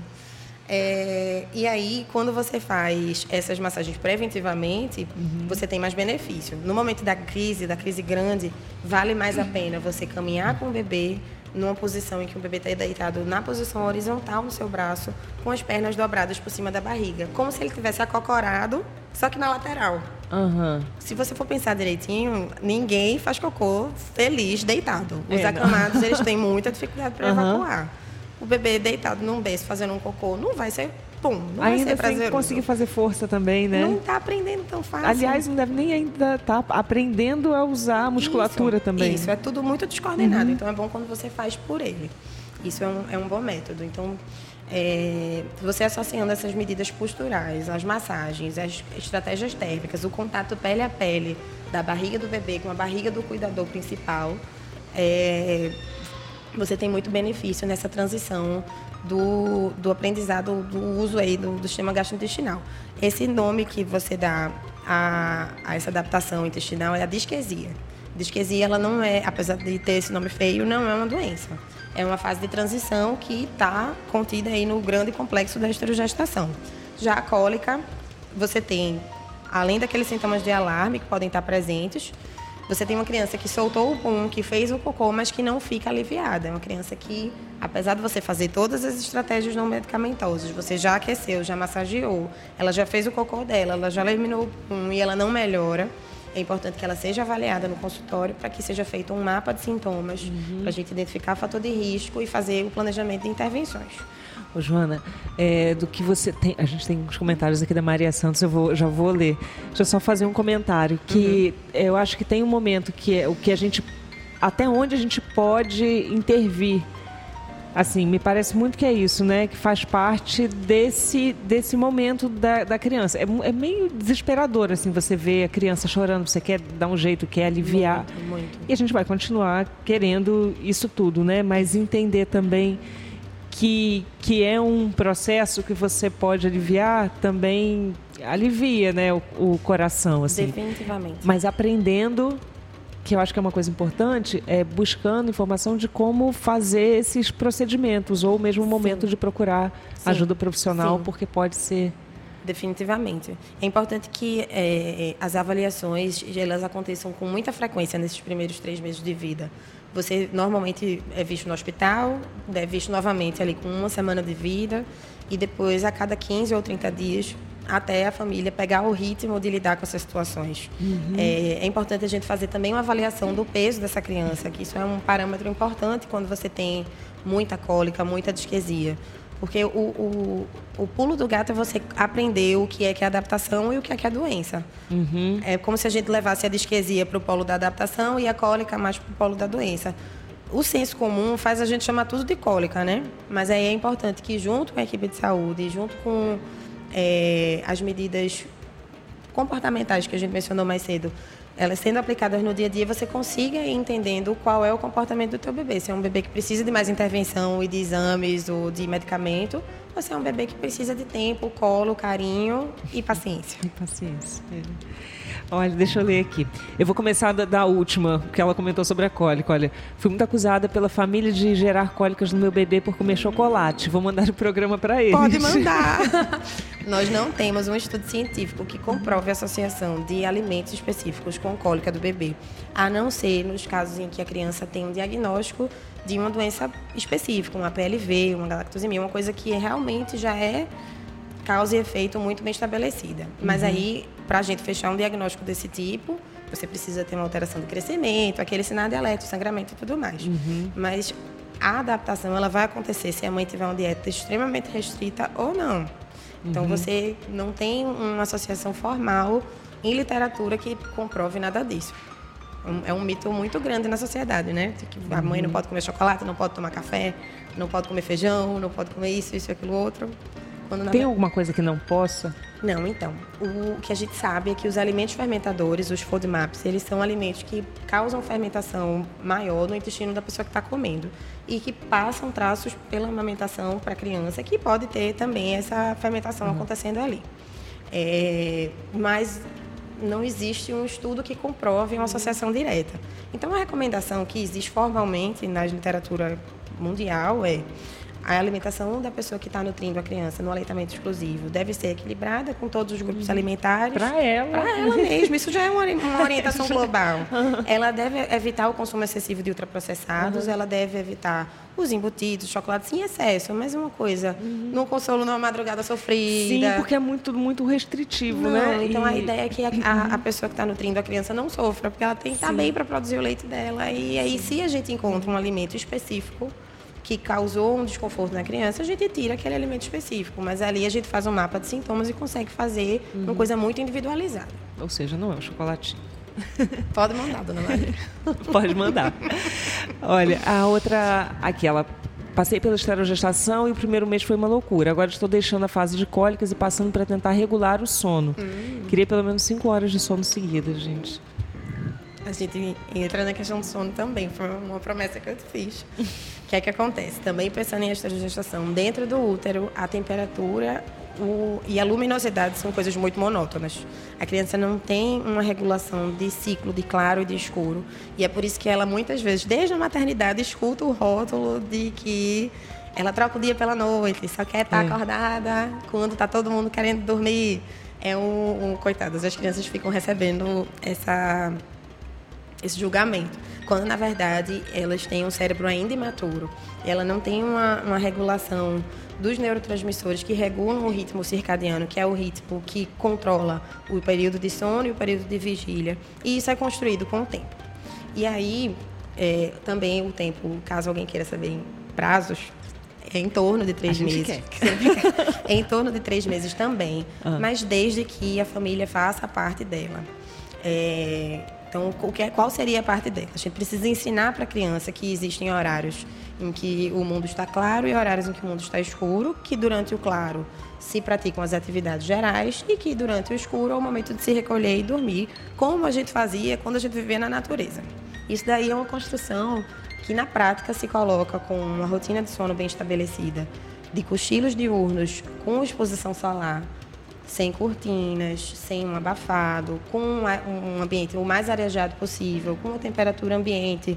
É, e aí, quando você faz essas massagens preventivamente, uhum. você tem mais benefício. No momento da crise, da crise grande, vale mais a pena você caminhar com o bebê numa posição em que o bebê está deitado na posição horizontal no seu braço, com as pernas dobradas por cima da barriga, como se ele tivesse acocorado, só que na lateral. Uhum. Se você for pensar direitinho, ninguém faz cocô feliz deitado. Os é, acamados, eles têm muita dificuldade para uhum. evacuar o bebê deitado num berço fazendo um cocô, não vai ser pum, não ainda vai ser prazeroso. conseguir fazer força também, né? Não está aprendendo tão fácil. Aliás, não deve nem ainda estar tá aprendendo a usar a musculatura isso, também. Isso, é tudo muito descoordenado. Uhum. Então, é bom quando você faz por ele. Isso é um, é um bom método. Então, é, você associando essas medidas posturais, as massagens, as estratégias térmicas, o contato pele a pele da barriga do bebê com a barriga do cuidador principal, é, você tem muito benefício nessa transição do, do aprendizado, do uso aí do, do sistema gastrointestinal. Esse nome que você dá a, a essa adaptação intestinal é a disquesia. Disquesia, ela não é, apesar de ter esse nome feio, não é uma doença. É uma fase de transição que está contida aí no grande complexo da esterogestação. Já a cólica, você tem, além daqueles sintomas de alarme que podem estar presentes, você tem uma criança que soltou o pum, que fez o cocô, mas que não fica aliviada. É uma criança que, apesar de você fazer todas as estratégias não medicamentosas, você já aqueceu, já massageou, ela já fez o cocô dela, ela já eliminou o pum e ela não melhora. É importante que ela seja avaliada no consultório para que seja feito um mapa de sintomas, uhum. para a gente identificar fator de risco e fazer o planejamento de intervenções. Ô, Joana, é, do que você tem. A gente tem uns comentários aqui da Maria Santos, eu vou, já vou ler. Deixa eu só fazer um comentário. Que uhum. eu acho que tem um momento que é o que a gente. Até onde a gente pode intervir. Assim, me parece muito que é isso, né? Que faz parte desse, desse momento da, da criança. É, é meio desesperador, assim, você ver a criança chorando, você quer dar um jeito, quer aliviar. Muito, muito. E a gente vai continuar querendo isso tudo, né? Mas entender também que, que é um processo que você pode aliviar, também alivia né, o, o coração. Assim. Definitivamente. Mas aprendendo que eu acho que é uma coisa importante, é buscando informação de como fazer esses procedimentos, ou mesmo o momento Sim. de procurar Sim. ajuda profissional, Sim. porque pode ser. Definitivamente. É importante que é, as avaliações elas aconteçam com muita frequência nesses primeiros três meses de vida. Você normalmente é visto no hospital, é visto novamente ali com uma semana de vida e depois a cada 15 ou 30 dias até a família pegar o ritmo de lidar com essas situações. Uhum. É, é, importante a gente fazer também uma avaliação do peso dessa criança, que isso é um parâmetro importante quando você tem muita cólica, muita disquesia. Porque o, o, o pulo do gato é você aprender o que é que é adaptação e o que é que é doença. Uhum. É como se a gente levasse a disquesia para o polo da adaptação e a cólica mais para o polo da doença. O senso comum faz a gente chamar tudo de cólica, né? Mas aí é importante que, junto com a equipe de saúde, junto com é, as medidas comportamentais que a gente mencionou mais cedo, elas sendo aplicadas no dia a dia, você consiga ir entendendo qual é o comportamento do teu bebê. Se é um bebê que precisa de mais intervenção e de exames ou de medicamento, ou se é um bebê que precisa de tempo, colo, carinho e paciência. E paciência. É. Olha, deixa eu ler aqui. Eu vou começar da, da, última, que ela comentou sobre a cólica. Olha, fui muito acusada pela família de gerar cólicas no meu bebê por comer chocolate. Vou mandar o programa para eles. Pode <laughs> mandar. <laughs> Nós não temos um estudo científico que comprove a associação de alimentos específicos com cólica do bebê, a não ser nos casos em que a criança tem um diagnóstico de uma doença específica, uma PLV, uma galactosemia, uma coisa que realmente já é causa e efeito muito bem estabelecida. Mas uhum. aí, para a gente fechar um diagnóstico desse tipo, você precisa ter uma alteração de crescimento, aquele sinal de alerta, sangramento e tudo mais. Uhum. Mas a adaptação ela vai acontecer se a mãe tiver uma dieta extremamente restrita ou não. Então uhum. você não tem uma associação formal em literatura que comprove nada disso. É um mito muito grande na sociedade, né? Que a mãe não uhum. pode comer chocolate, não pode tomar café, não pode comer feijão, não pode comer isso, isso, aquilo outro. Quando Tem alguma coisa que não possa? Não, então. O que a gente sabe é que os alimentos fermentadores, os FODMAPs, eles são alimentos que causam fermentação maior no intestino da pessoa que está comendo e que passam traços pela amamentação para a criança, que pode ter também essa fermentação uhum. acontecendo ali. É, mas não existe um estudo que comprove uma associação direta. Então, a recomendação que existe formalmente na literatura mundial é a alimentação da pessoa que está nutrindo a criança no aleitamento exclusivo deve ser equilibrada com todos os grupos uhum. alimentares. Para ela. Para ela mesmo. Isso já é uma, uma <laughs> orientação global. Ela deve evitar o consumo excessivo de ultraprocessados, uhum. ela deve evitar os embutidos, chocolates em excesso, mas uma coisa, uhum. no consolo numa madrugada sofrida. Sim, porque é muito, muito restritivo, não, né? Então e... a ideia é que a, a, a pessoa que está nutrindo a criança não sofra, porque ela tem que estar tá bem para produzir o leite dela. E aí, Sim. se a gente encontra um alimento específico, que causou um desconforto na criança, a gente tira aquele alimento específico. Mas ali a gente faz um mapa de sintomas e consegue fazer uhum. uma coisa muito individualizada. Ou seja, não é um chocolatinho. <laughs> Pode mandar, dona Maria. <laughs> Pode mandar. Olha, a outra, aquela Passei pela esterogestação e o primeiro mês foi uma loucura. Agora estou deixando a fase de cólicas e passando para tentar regular o sono. Hum. Queria pelo menos 5 horas de sono seguidas, gente. A gente entra na questão do sono também, foi uma promessa que eu te fiz. O <laughs> que é que acontece? Também pensando em esterogestação, dentro do útero, a temperatura o, e a luminosidade são coisas muito monótonas. A criança não tem uma regulação de ciclo de claro e de escuro. E é por isso que ela, muitas vezes, desde a maternidade, escuta o rótulo de que ela troca o dia pela noite, só quer estar é. acordada quando está todo mundo querendo dormir. É um, um. Coitadas, as crianças ficam recebendo essa, esse julgamento quando na verdade elas têm um cérebro ainda imaturo. Ela não tem uma, uma regulação dos neurotransmissores que regulam o ritmo circadiano, que é o ritmo que controla o período de sono e o período de vigília. E isso é construído com o tempo. E aí, é, também o tempo, caso alguém queira saber em prazos, é em torno de três meses. Quer. <laughs> é em torno de três meses também, uhum. mas desde que a família faça parte dela. É, então, é, qual seria a parte dela? A gente precisa ensinar para a criança que existem horários em que o mundo está claro e horários em que o mundo está escuro, que durante o claro se praticam as atividades gerais e que durante o escuro é o momento de se recolher e dormir, como a gente fazia quando a gente vivia na natureza. Isso daí é uma construção que na prática se coloca com uma rotina de sono bem estabelecida, de cochilos diurnos com exposição solar, sem cortinas, sem um abafado, com um ambiente o mais arejado possível, com uma temperatura ambiente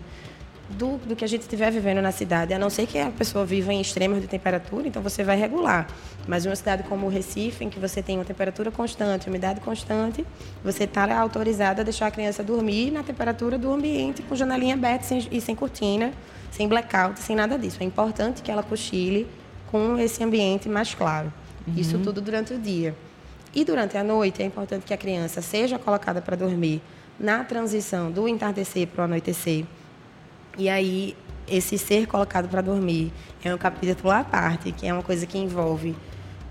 do, do que a gente estiver vivendo na cidade. A não ser que a pessoa viva em extremos de temperatura, então você vai regular. Mas uma cidade como o Recife, em que você tem uma temperatura constante, umidade constante, você está autorizado a deixar a criança dormir na temperatura do ambiente, com janelinha aberta sem, e sem cortina, sem blackout, sem nada disso. É importante que ela cochile com esse ambiente mais claro. Uhum. Isso tudo durante o dia. E durante a noite é importante que a criança seja colocada para dormir na transição do entardecer para o anoitecer. E aí, esse ser colocado para dormir é um capítulo à parte, que é uma coisa que envolve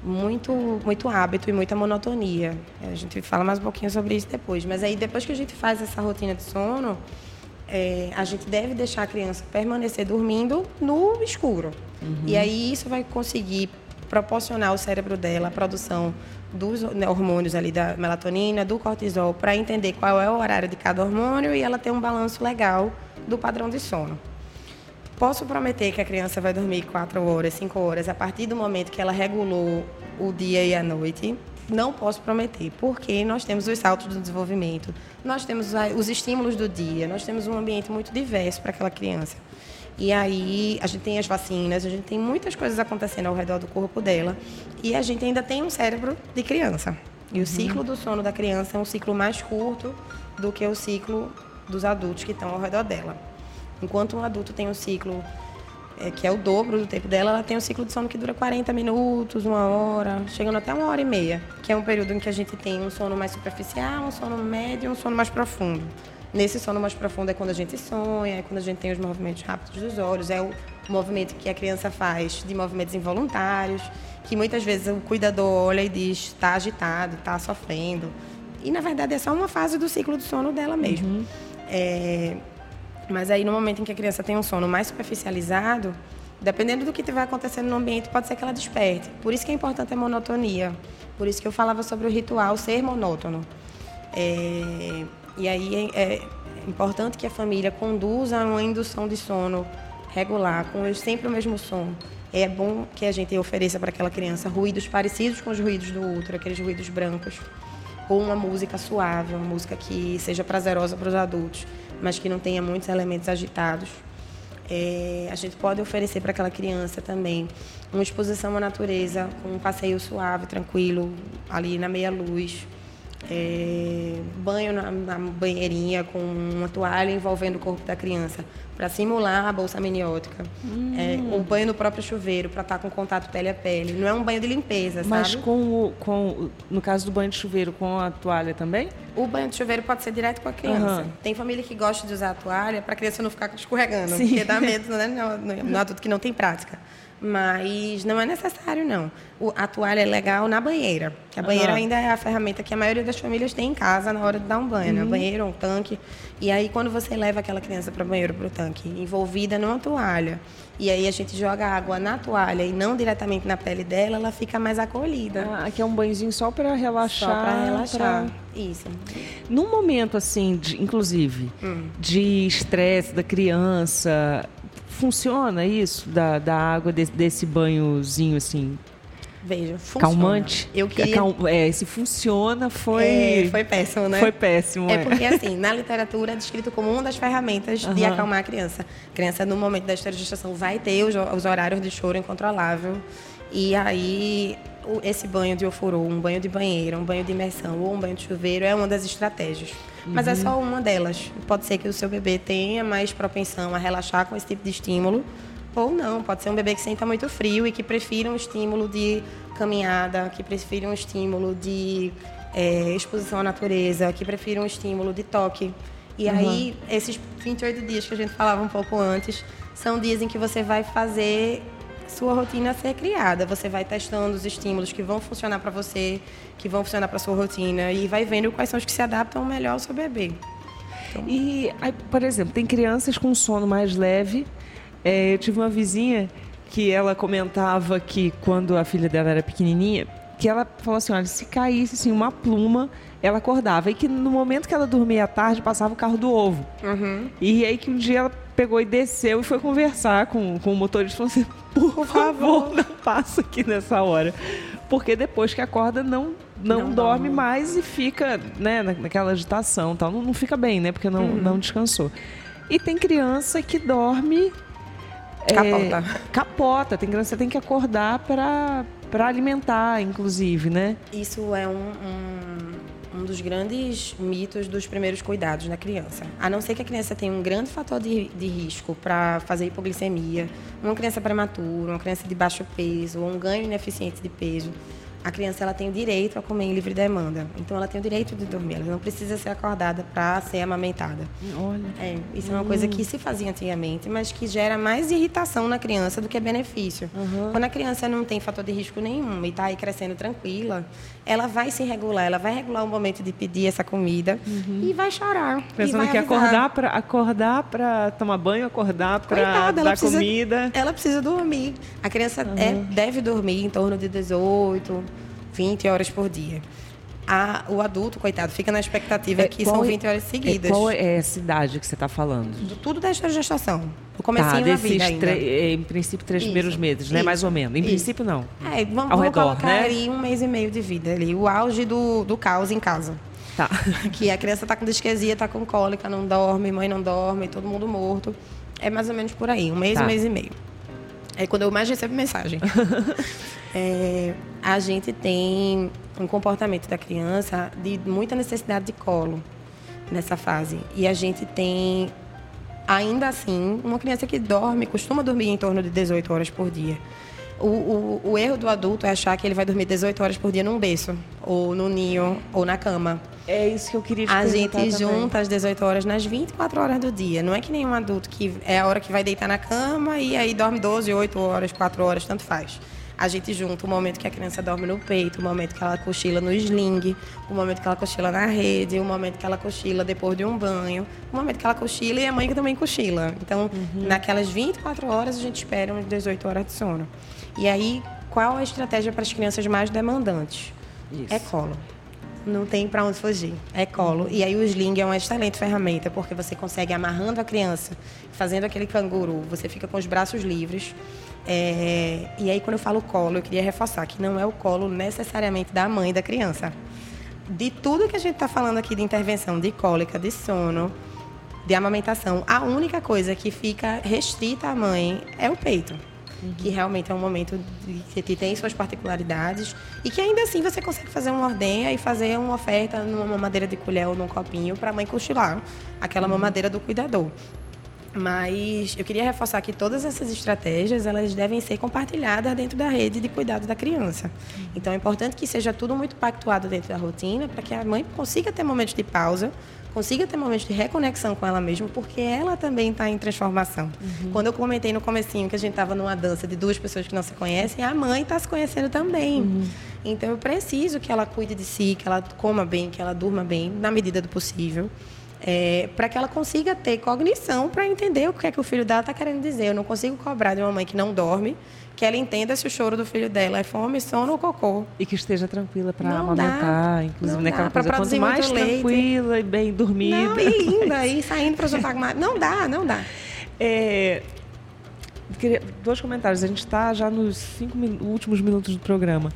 muito, muito hábito e muita monotonia. A gente fala mais um pouquinho sobre isso depois. Mas aí, depois que a gente faz essa rotina de sono, é, a gente deve deixar a criança permanecer dormindo no escuro. Uhum. E aí, isso vai conseguir proporcionar ao cérebro dela a produção dos hormônios ali da melatonina, do cortisol, para entender qual é o horário de cada hormônio e ela ter um balanço legal do padrão de sono. Posso prometer que a criança vai dormir quatro horas, cinco horas, a partir do momento que ela regulou o dia e a noite. não posso prometer, porque nós temos os saltos do desenvolvimento, nós temos os estímulos do dia, nós temos um ambiente muito diverso para aquela criança. E aí a gente tem as vacinas, a gente tem muitas coisas acontecendo ao redor do corpo dela e a gente ainda tem um cérebro de criança. E o uhum. ciclo do sono da criança é um ciclo mais curto do que o ciclo dos adultos que estão ao redor dela. Enquanto um adulto tem um ciclo é, que é o dobro do tempo dela, ela tem um ciclo de sono que dura 40 minutos, uma hora, chegando até uma hora e meia, que é um período em que a gente tem um sono mais superficial, um sono médio e um sono mais profundo. Nesse sono mais profundo é quando a gente sonha, é quando a gente tem os movimentos rápidos dos olhos, é o movimento que a criança faz de movimentos involuntários, que muitas vezes o cuidador olha e diz está agitado, está sofrendo. E na verdade é só uma fase do ciclo do sono dela mesmo. Uhum. É, mas aí, no momento em que a criança tem um sono mais superficializado, dependendo do que estiver acontecendo no ambiente, pode ser que ela desperte. Por isso que é importante a monotonia. Por isso que eu falava sobre o ritual ser monótono. É, e aí é, é importante que a família conduza uma indução de sono regular, com sempre o mesmo som. É bom que a gente ofereça para aquela criança ruídos parecidos com os ruídos do outro, aqueles ruídos brancos, ou uma música suave, uma música que seja prazerosa para os adultos mas que não tenha muitos elementos agitados. É, a gente pode oferecer para aquela criança também uma exposição à natureza, com um passeio suave, tranquilo, ali na meia luz. É, banho na, na, banheirinha com uma toalha envolvendo o corpo da criança para simular a bolsa amniótica. Hum. É, o banho no próprio chuveiro para estar tá com contato pele a pele. Não é um banho de limpeza, Mas sabe? com o, com no caso do banho de chuveiro com a toalha também? O banho de chuveiro pode ser direto com a criança. Uhum. Tem família que gosta de usar a toalha para a criança não ficar escorregando, Sim. porque dá medo né, no, no, no adulto que não tem prática mas não é necessário não. O, a toalha é legal na banheira, que a banheira uhum. ainda é a ferramenta que a maioria das famílias tem em casa na hora de dar um banho, né? uhum. né? Banheiro, um tanque. E aí quando você leva aquela criança para o banheiro, para o tanque, envolvida numa toalha, e aí a gente joga água na toalha e não diretamente na pele dela, ela fica mais acolhida. Ah, aqui é um banhozinho só para relaxar. Só para relaxar. Pra... Isso. Num momento assim, de, inclusive, hum. de estresse da criança, funciona isso da, da água desse, desse banhozinho assim? Veja, funciona. Calmante? Eu queria... Cal... É, se funciona, foi... É, foi péssimo, né? Foi péssimo, é. é. porque, assim, na literatura é descrito como uma das ferramentas uhum. de acalmar a criança. A criança, no momento da gestação, vai ter os, os horários de choro incontrolável. E aí, esse banho de ofurô, um banho de banheiro, um banho de imersão ou um banho de chuveiro é uma das estratégias. Mas é só uma delas. Pode ser que o seu bebê tenha mais propensão a relaxar com esse tipo de estímulo, ou não. Pode ser um bebê que senta muito frio e que prefira um estímulo de caminhada, que prefira um estímulo de é, exposição à natureza, que prefira um estímulo de toque. E uhum. aí, esses 28 dias que a gente falava um pouco antes, são dias em que você vai fazer sua rotina ser criada. Você vai testando os estímulos que vão funcionar para você, que vão funcionar para sua rotina e vai vendo quais são os que se adaptam melhor ao seu bebê. Então... E, por exemplo, tem crianças com sono mais leve. É, eu tive uma vizinha que ela comentava que quando a filha dela era pequenininha, que ela falou assim, olha, se caísse assim, uma pluma, ela acordava. E que no momento que ela dormia à tarde, passava o carro do ovo. Uhum. E aí que um dia ela pegou e desceu e foi conversar com, com o motorista e falou assim, por, favor, favor, <laughs> não passa aqui nessa hora. Porque depois que acorda, não, não, não dorme não. mais e fica né, naquela agitação. Tal. Não, não fica bem, né? Porque não, uhum. não descansou. E tem criança que dorme... Capota. É, capota. Tem criança que tem que acordar para para alimentar, inclusive, né? Isso é um, um, um, dos grandes mitos dos primeiros cuidados na criança. A não ser que a criança tenha um grande fator de, de risco para fazer hipoglicemia, uma criança prematura, uma criança de baixo peso, ou um ganho ineficiente de peso a criança ela tem o direito a comer em livre demanda. Então ela tem o direito de dormir. Ela não precisa ser acordada para ser amamentada. Olha. É, isso hum. é uma coisa que se fazia antigamente, mas que gera mais irritação na criança do que benefício. Uhum. Quando a criança não tem fator de risco nenhum e está aí crescendo tranquila, ela vai se regular, ela vai regular o momento de pedir essa comida uhum. e vai chorar. Pensando vai que acordar para acordar para tomar banho, acordar para dar precisa, comida. Ela precisa dormir. A criança uhum. é, deve dormir em torno de 18 20 horas por dia. A, o adulto, coitado, fica na expectativa é, que são 20 horas seguidas. É, qual é a cidade que você está falando? Do, tudo desde a gestação. No comecinho tá, da vida ainda. é, em princípio, três Isso, primeiros meses, né? isso, Mais ou menos. Em isso. princípio, não. É, vamos, Ao vamos redor, colocar né? ali um mês e meio de vida ali, o auge do, do caos em casa. Tá. <laughs> Que a criança tá com disquesia, tá com cólica, não dorme, mãe não dorme, todo mundo morto. É mais ou menos por aí, um mês, Tá. um mês e meio. É quando eu mais recebo mensagem. <laughs> É, a gente tem um comportamento da criança de muita necessidade de colo nessa fase. E a gente tem, ainda assim, uma criança que dorme, costuma dormir em torno de 18 horas por dia. O, o, o erro do adulto é achar que ele vai dormir 18 horas por dia num berço, ou no ninho, ou na cama. É isso que eu queria te A gente também. junta as 18 horas nas 24 horas do dia. Não é que nenhum adulto que é a hora que vai deitar na cama e aí dorme 12, 8 horas, 4 horas, tanto faz. A gente junta o momento que a criança dorme no peito, o momento que ela cochila no sling, o momento que ela cochila na rede, o momento que ela cochila depois de um banho, o momento que ela cochila e a mãe que também cochila. Então, naquelas 24 horas, a gente espera umas 18 horas de sono. E aí, qual a estratégia para as crianças mais demandantes? Isso. É colo. Não tem para onde fugir. É colo. E aí o sling é uma excelente ferramenta, porque você consegue amarrando a criança, fazendo aquele canguru, você fica com os braços livres. É, E aí, quando eu falo colo, eu queria reforçar que não é o colo necessariamente da mãe da criança. De tudo que a gente está falando aqui de intervenção de cólica, de sono, de amamentação, a única coisa que fica restrita à mãe é o peito. Que realmente é um momento que tem suas particularidades e que ainda assim você consegue fazer uma ordenha e fazer uma oferta numa mamadeira de colher ou num copinho para a mãe cochilar, aquela mamadeira do cuidador. Mas eu queria reforçar que todas essas estratégias elas devem ser compartilhadas dentro da rede de cuidado da criança. Então é importante que seja tudo muito pactuado dentro da rotina para que a mãe consiga ter momentos de pausa, consiga ter momentos de reconexão com ela mesma, porque ela também está em transformação. Quando eu comentei no comecinho que a gente estava numa dança de duas pessoas que não se conhecem, a mãe está se conhecendo também. Então eu preciso que ela cuide de si, que ela coma bem, que ela durma bem, na medida do possível é, para que ela consiga ter cognição para entender o que é que o filho dela está querendo dizer. Eu não consigo cobrar de uma mãe que não dorme que ela entenda se o choro do filho dela é fome, sono ou cocô. E que esteja tranquila para Não dá. amamentar, inclusive Não naquela dá. Pra coisa, quanto mais leite. tranquila e bem dormida. Não, e <laughs> indo aí, saindo para jantar com. Não dá, não dá. É, queria- dois comentários. A gente está já nos cinco min- últimos minutos do programa.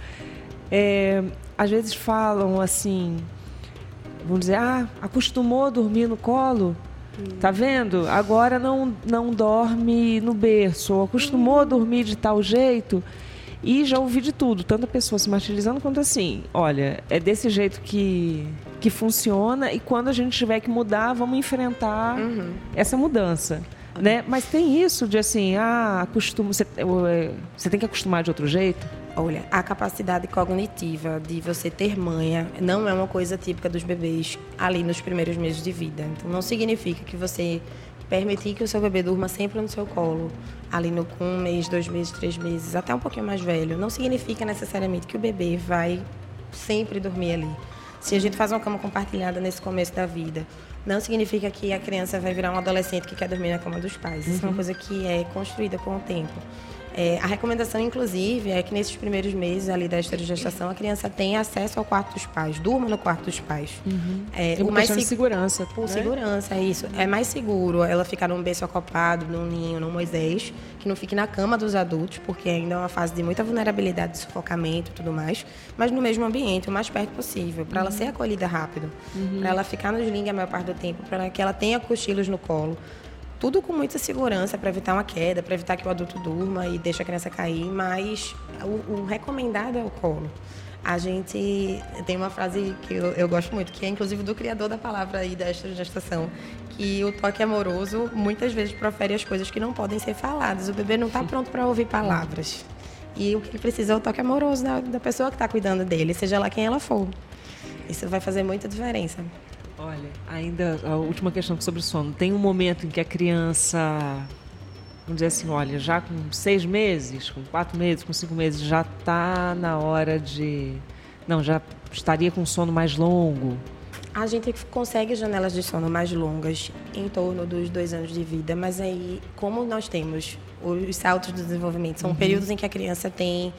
É, às vezes falam assim, vão dizer, ah, acostumou a dormir no colo, tá vendo? Agora não, não dorme no berço, ou acostumou a dormir de tal jeito. E já ouvi de tudo, tanto a pessoa se martirizando quanto assim, olha, é desse jeito que, que funciona e quando a gente tiver que mudar, vamos enfrentar essa mudança. Né? Mas tem isso de assim, ah, acostuma, você, eh, você tem que acostumar de outro jeito? Olha, a capacidade cognitiva de você ter manha não é uma coisa típica dos bebês ali nos primeiros meses de vida. Então, não significa que você permitir que o seu bebê durma sempre no seu colo, ali no com um mês, dois meses, três meses, até um pouquinho mais velho, não significa necessariamente que o bebê vai sempre dormir ali. Se a gente faz uma cama compartilhada nesse começo da vida, não significa que a criança vai virar um adolescente que quer dormir na cama dos pais. Isso é uma coisa que é construída com o tempo. É, a recomendação, inclusive, é que nesses primeiros meses ali da esterogestação, a criança tenha acesso ao quarto dos pais, durma no quarto dos pais. É, É de segu- segurança. por né? segurança, é isso. É mais seguro ela ficar num berço acopado, num ninho, num Moisés, que não fique na cama dos adultos, porque ainda é uma fase de muita vulnerabilidade, de sufocamento e tudo mais, mas no mesmo ambiente, o mais perto possível, para ela ser acolhida rápido, para ela ficar no sling a maior parte do tempo, para que ela tenha cochilos no colo. Tudo com muita segurança para evitar uma queda, para evitar que o adulto durma e deixe a criança cair, mas o, o recomendado é o colo. A gente tem uma frase que eu, eu gosto muito, que é inclusive do criador da palavra aí da gestação, que o toque amoroso muitas vezes profere as coisas que não podem ser faladas. O bebê não está pronto para ouvir palavras. E o que ele precisa é o toque amoroso da, da pessoa que está cuidando dele, seja lá quem ela for. Isso vai fazer muita diferença. Olha, ainda a última questão sobre sono. Tem um momento em que a criança, vamos dizer assim, olha, já com seis meses, com quatro meses, com cinco meses, já está na hora de. Não, já estaria com sono mais longo. A gente consegue janelas de sono mais longas, em torno dos dois anos de vida, mas aí, como nós temos os saltos de desenvolvimento, são períodos em que a criança tem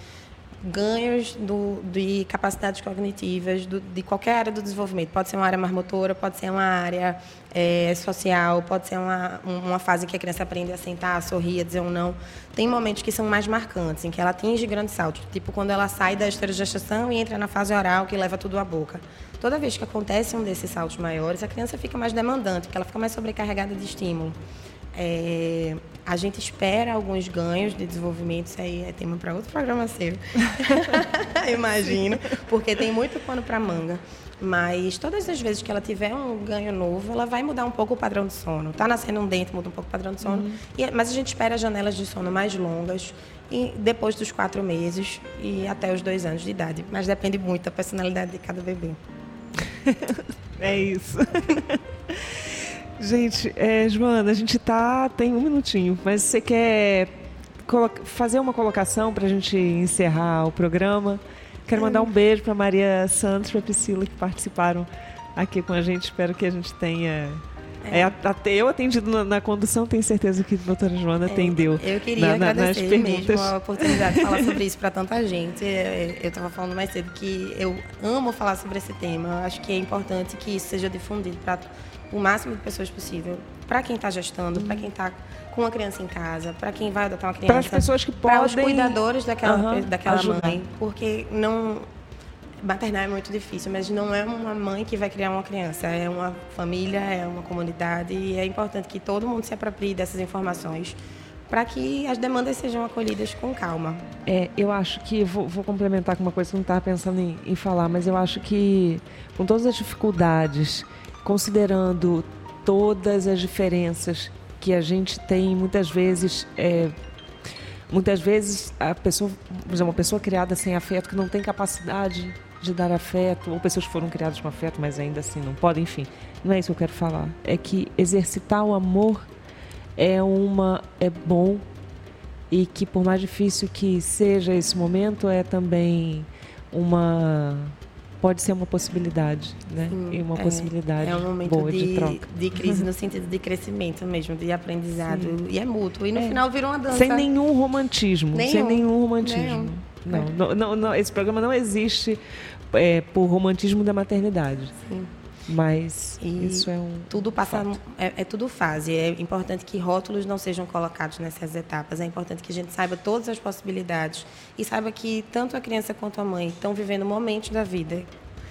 ganhos do, de capacidades cognitivas do, de qualquer área do desenvolvimento. Pode ser uma área mais motora, pode ser uma área é, social, pode ser uma, uma fase que a criança aprende a sentar, a sorrir, a dizer um não. Tem momentos que são mais marcantes, em que ela atinge grandes saltos, tipo quando ela sai da esterogestação e entra na fase oral, que leva tudo à boca. Toda vez que acontece um desses saltos maiores, a criança fica mais demandante, porque ela fica mais sobrecarregada de estímulo. É, a gente espera alguns ganhos de desenvolvimento, isso aí é tema para outro programa seu, <laughs> imagino, porque tem muito pano para manga. Mas todas as vezes que ela tiver um ganho novo, ela vai mudar um pouco o padrão de sono. Está nascendo um dente, muda um pouco o padrão de sono. Uhum. E, mas a gente espera janelas de sono mais longas, e depois dos quatro meses e até os dois anos de idade. Mas depende muito da personalidade de cada bebê. <laughs> é isso. <laughs> Gente, é, Joana, a gente tá tem um minutinho, mas você quer fazer uma colocação para a gente encerrar o programa? Quero mandar um beijo para Maria Santos e para Priscila que participaram aqui com a gente. Espero que a gente tenha é. É, até eu atendido na, na, condução, tenho certeza que a doutora Joana é, atendeu. Eu queria na, agradecer mesmo a oportunidade de falar sobre <laughs> isso para tanta gente. É, eu estava falando mais cedo que eu amo falar sobre esse tema. Eu acho que é importante que isso seja difundido para o máximo de pessoas possível. Para quem está gestando, para quem está com uma criança em casa, para quem vai adotar uma criança. Para as pessoas que podem. Para os cuidadores daquela, uhum, daquela mãe. Porque não. Maternar é muito difícil, mas não é uma mãe que vai criar uma criança, é uma família, é uma comunidade e é importante que todo mundo se aproprie dessas informações para que as demandas sejam acolhidas com calma. É, eu acho que, vou, vou complementar com uma coisa que eu não estava pensando em, em falar, mas eu acho que com todas as dificuldades considerando todas as diferenças que a gente tem muitas vezes é, muitas vezes a pessoa uma pessoa criada sem afeto que não tem capacidade de dar afeto ou pessoas que foram criadas com afeto mas ainda assim não podem enfim não é isso que eu quero falar. É que exercitar o amor é uma é bom e que por mais difícil que seja esse momento é também uma pode ser uma possibilidade, né? Sim, e uma é, possibilidade é um momento boa de, de, troca. De crise no sentido de crescimento mesmo, de aprendizado. Sim. E é mútuo. E no é. final virou uma dança. Sem nenhum romantismo. Nenhum. Sem nenhum romantismo. Nenhum. Não, não, não, esse programa não existe é, por romantismo da maternidade. Sim. Mas e isso é um. Tudo passa. É, é, tudo fase. É importante que rótulos não sejam colocados nessas etapas. É importante que a gente saiba todas as possibilidades e saiba que tanto a criança quanto a mãe estão vivendo momentos da vida.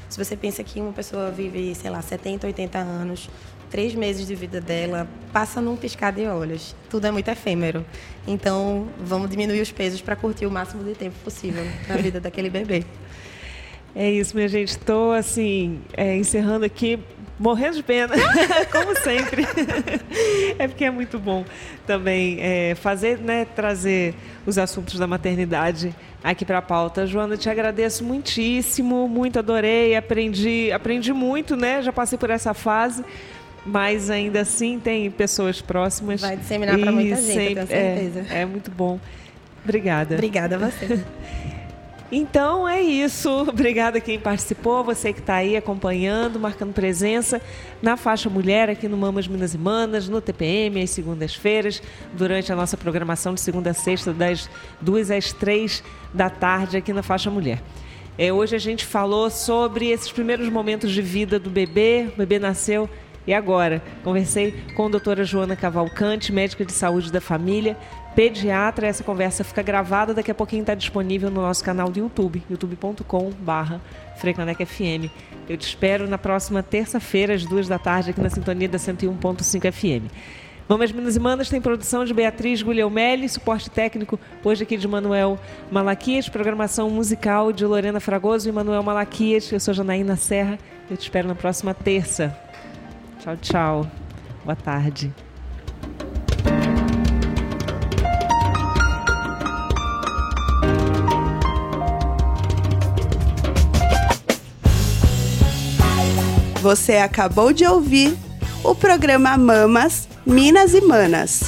Se você pensa que uma pessoa vive, sei lá, 70, 80 anos, três meses de vida dela passa num piscar de olhos. Tudo é muito efêmero. Então, vamos diminuir os pesos para curtir o máximo de tempo possível na vida daquele bebê. É isso, minha gente. Estou, assim, é, encerrando aqui, morrendo de pena, <laughs> como sempre. <laughs> é porque é muito bom também é, fazer, né, trazer os assuntos da maternidade aqui para a pauta. Joana, te agradeço muitíssimo, muito adorei, aprendi, aprendi muito, né? Já passei por essa fase. Mas ainda assim tem pessoas próximas. Vai disseminar para muita gente, sempre, tenho é, certeza. É, é muito bom. Obrigada. Obrigada a você. <laughs> Então é isso. <laughs> Obrigada quem participou, você que está aí acompanhando, marcando presença na faixa mulher aqui no Mamas Minas e Manas, no TPM, às segundas-feiras, durante a nossa programação de segunda a sexta, das duas às três da tarde, aqui na faixa mulher. É, hoje a gente falou sobre esses primeiros momentos de vida do bebê. O bebê nasceu e agora? Conversei com a doutora Joana Cavalcante, médica de saúde da família, pediatra. Essa conversa fica gravada, daqui a pouquinho está disponível no nosso canal do YouTube, youtube.com.br FM. Eu te espero na próxima terça-feira, às duas da tarde, aqui na sintonia da 101.5 FM. Vamos Minas e Manas tem produção de Beatriz Guilhermelli, suporte técnico hoje aqui de Manuel Malaquias, programação musical de Lorena Fragoso e Manuel Malaquias. Eu sou Janaína Serra. Eu te espero na próxima terça. Tchau, tchau. Boa tarde. Você acabou de ouvir o programa Mamas, Minas e Manas.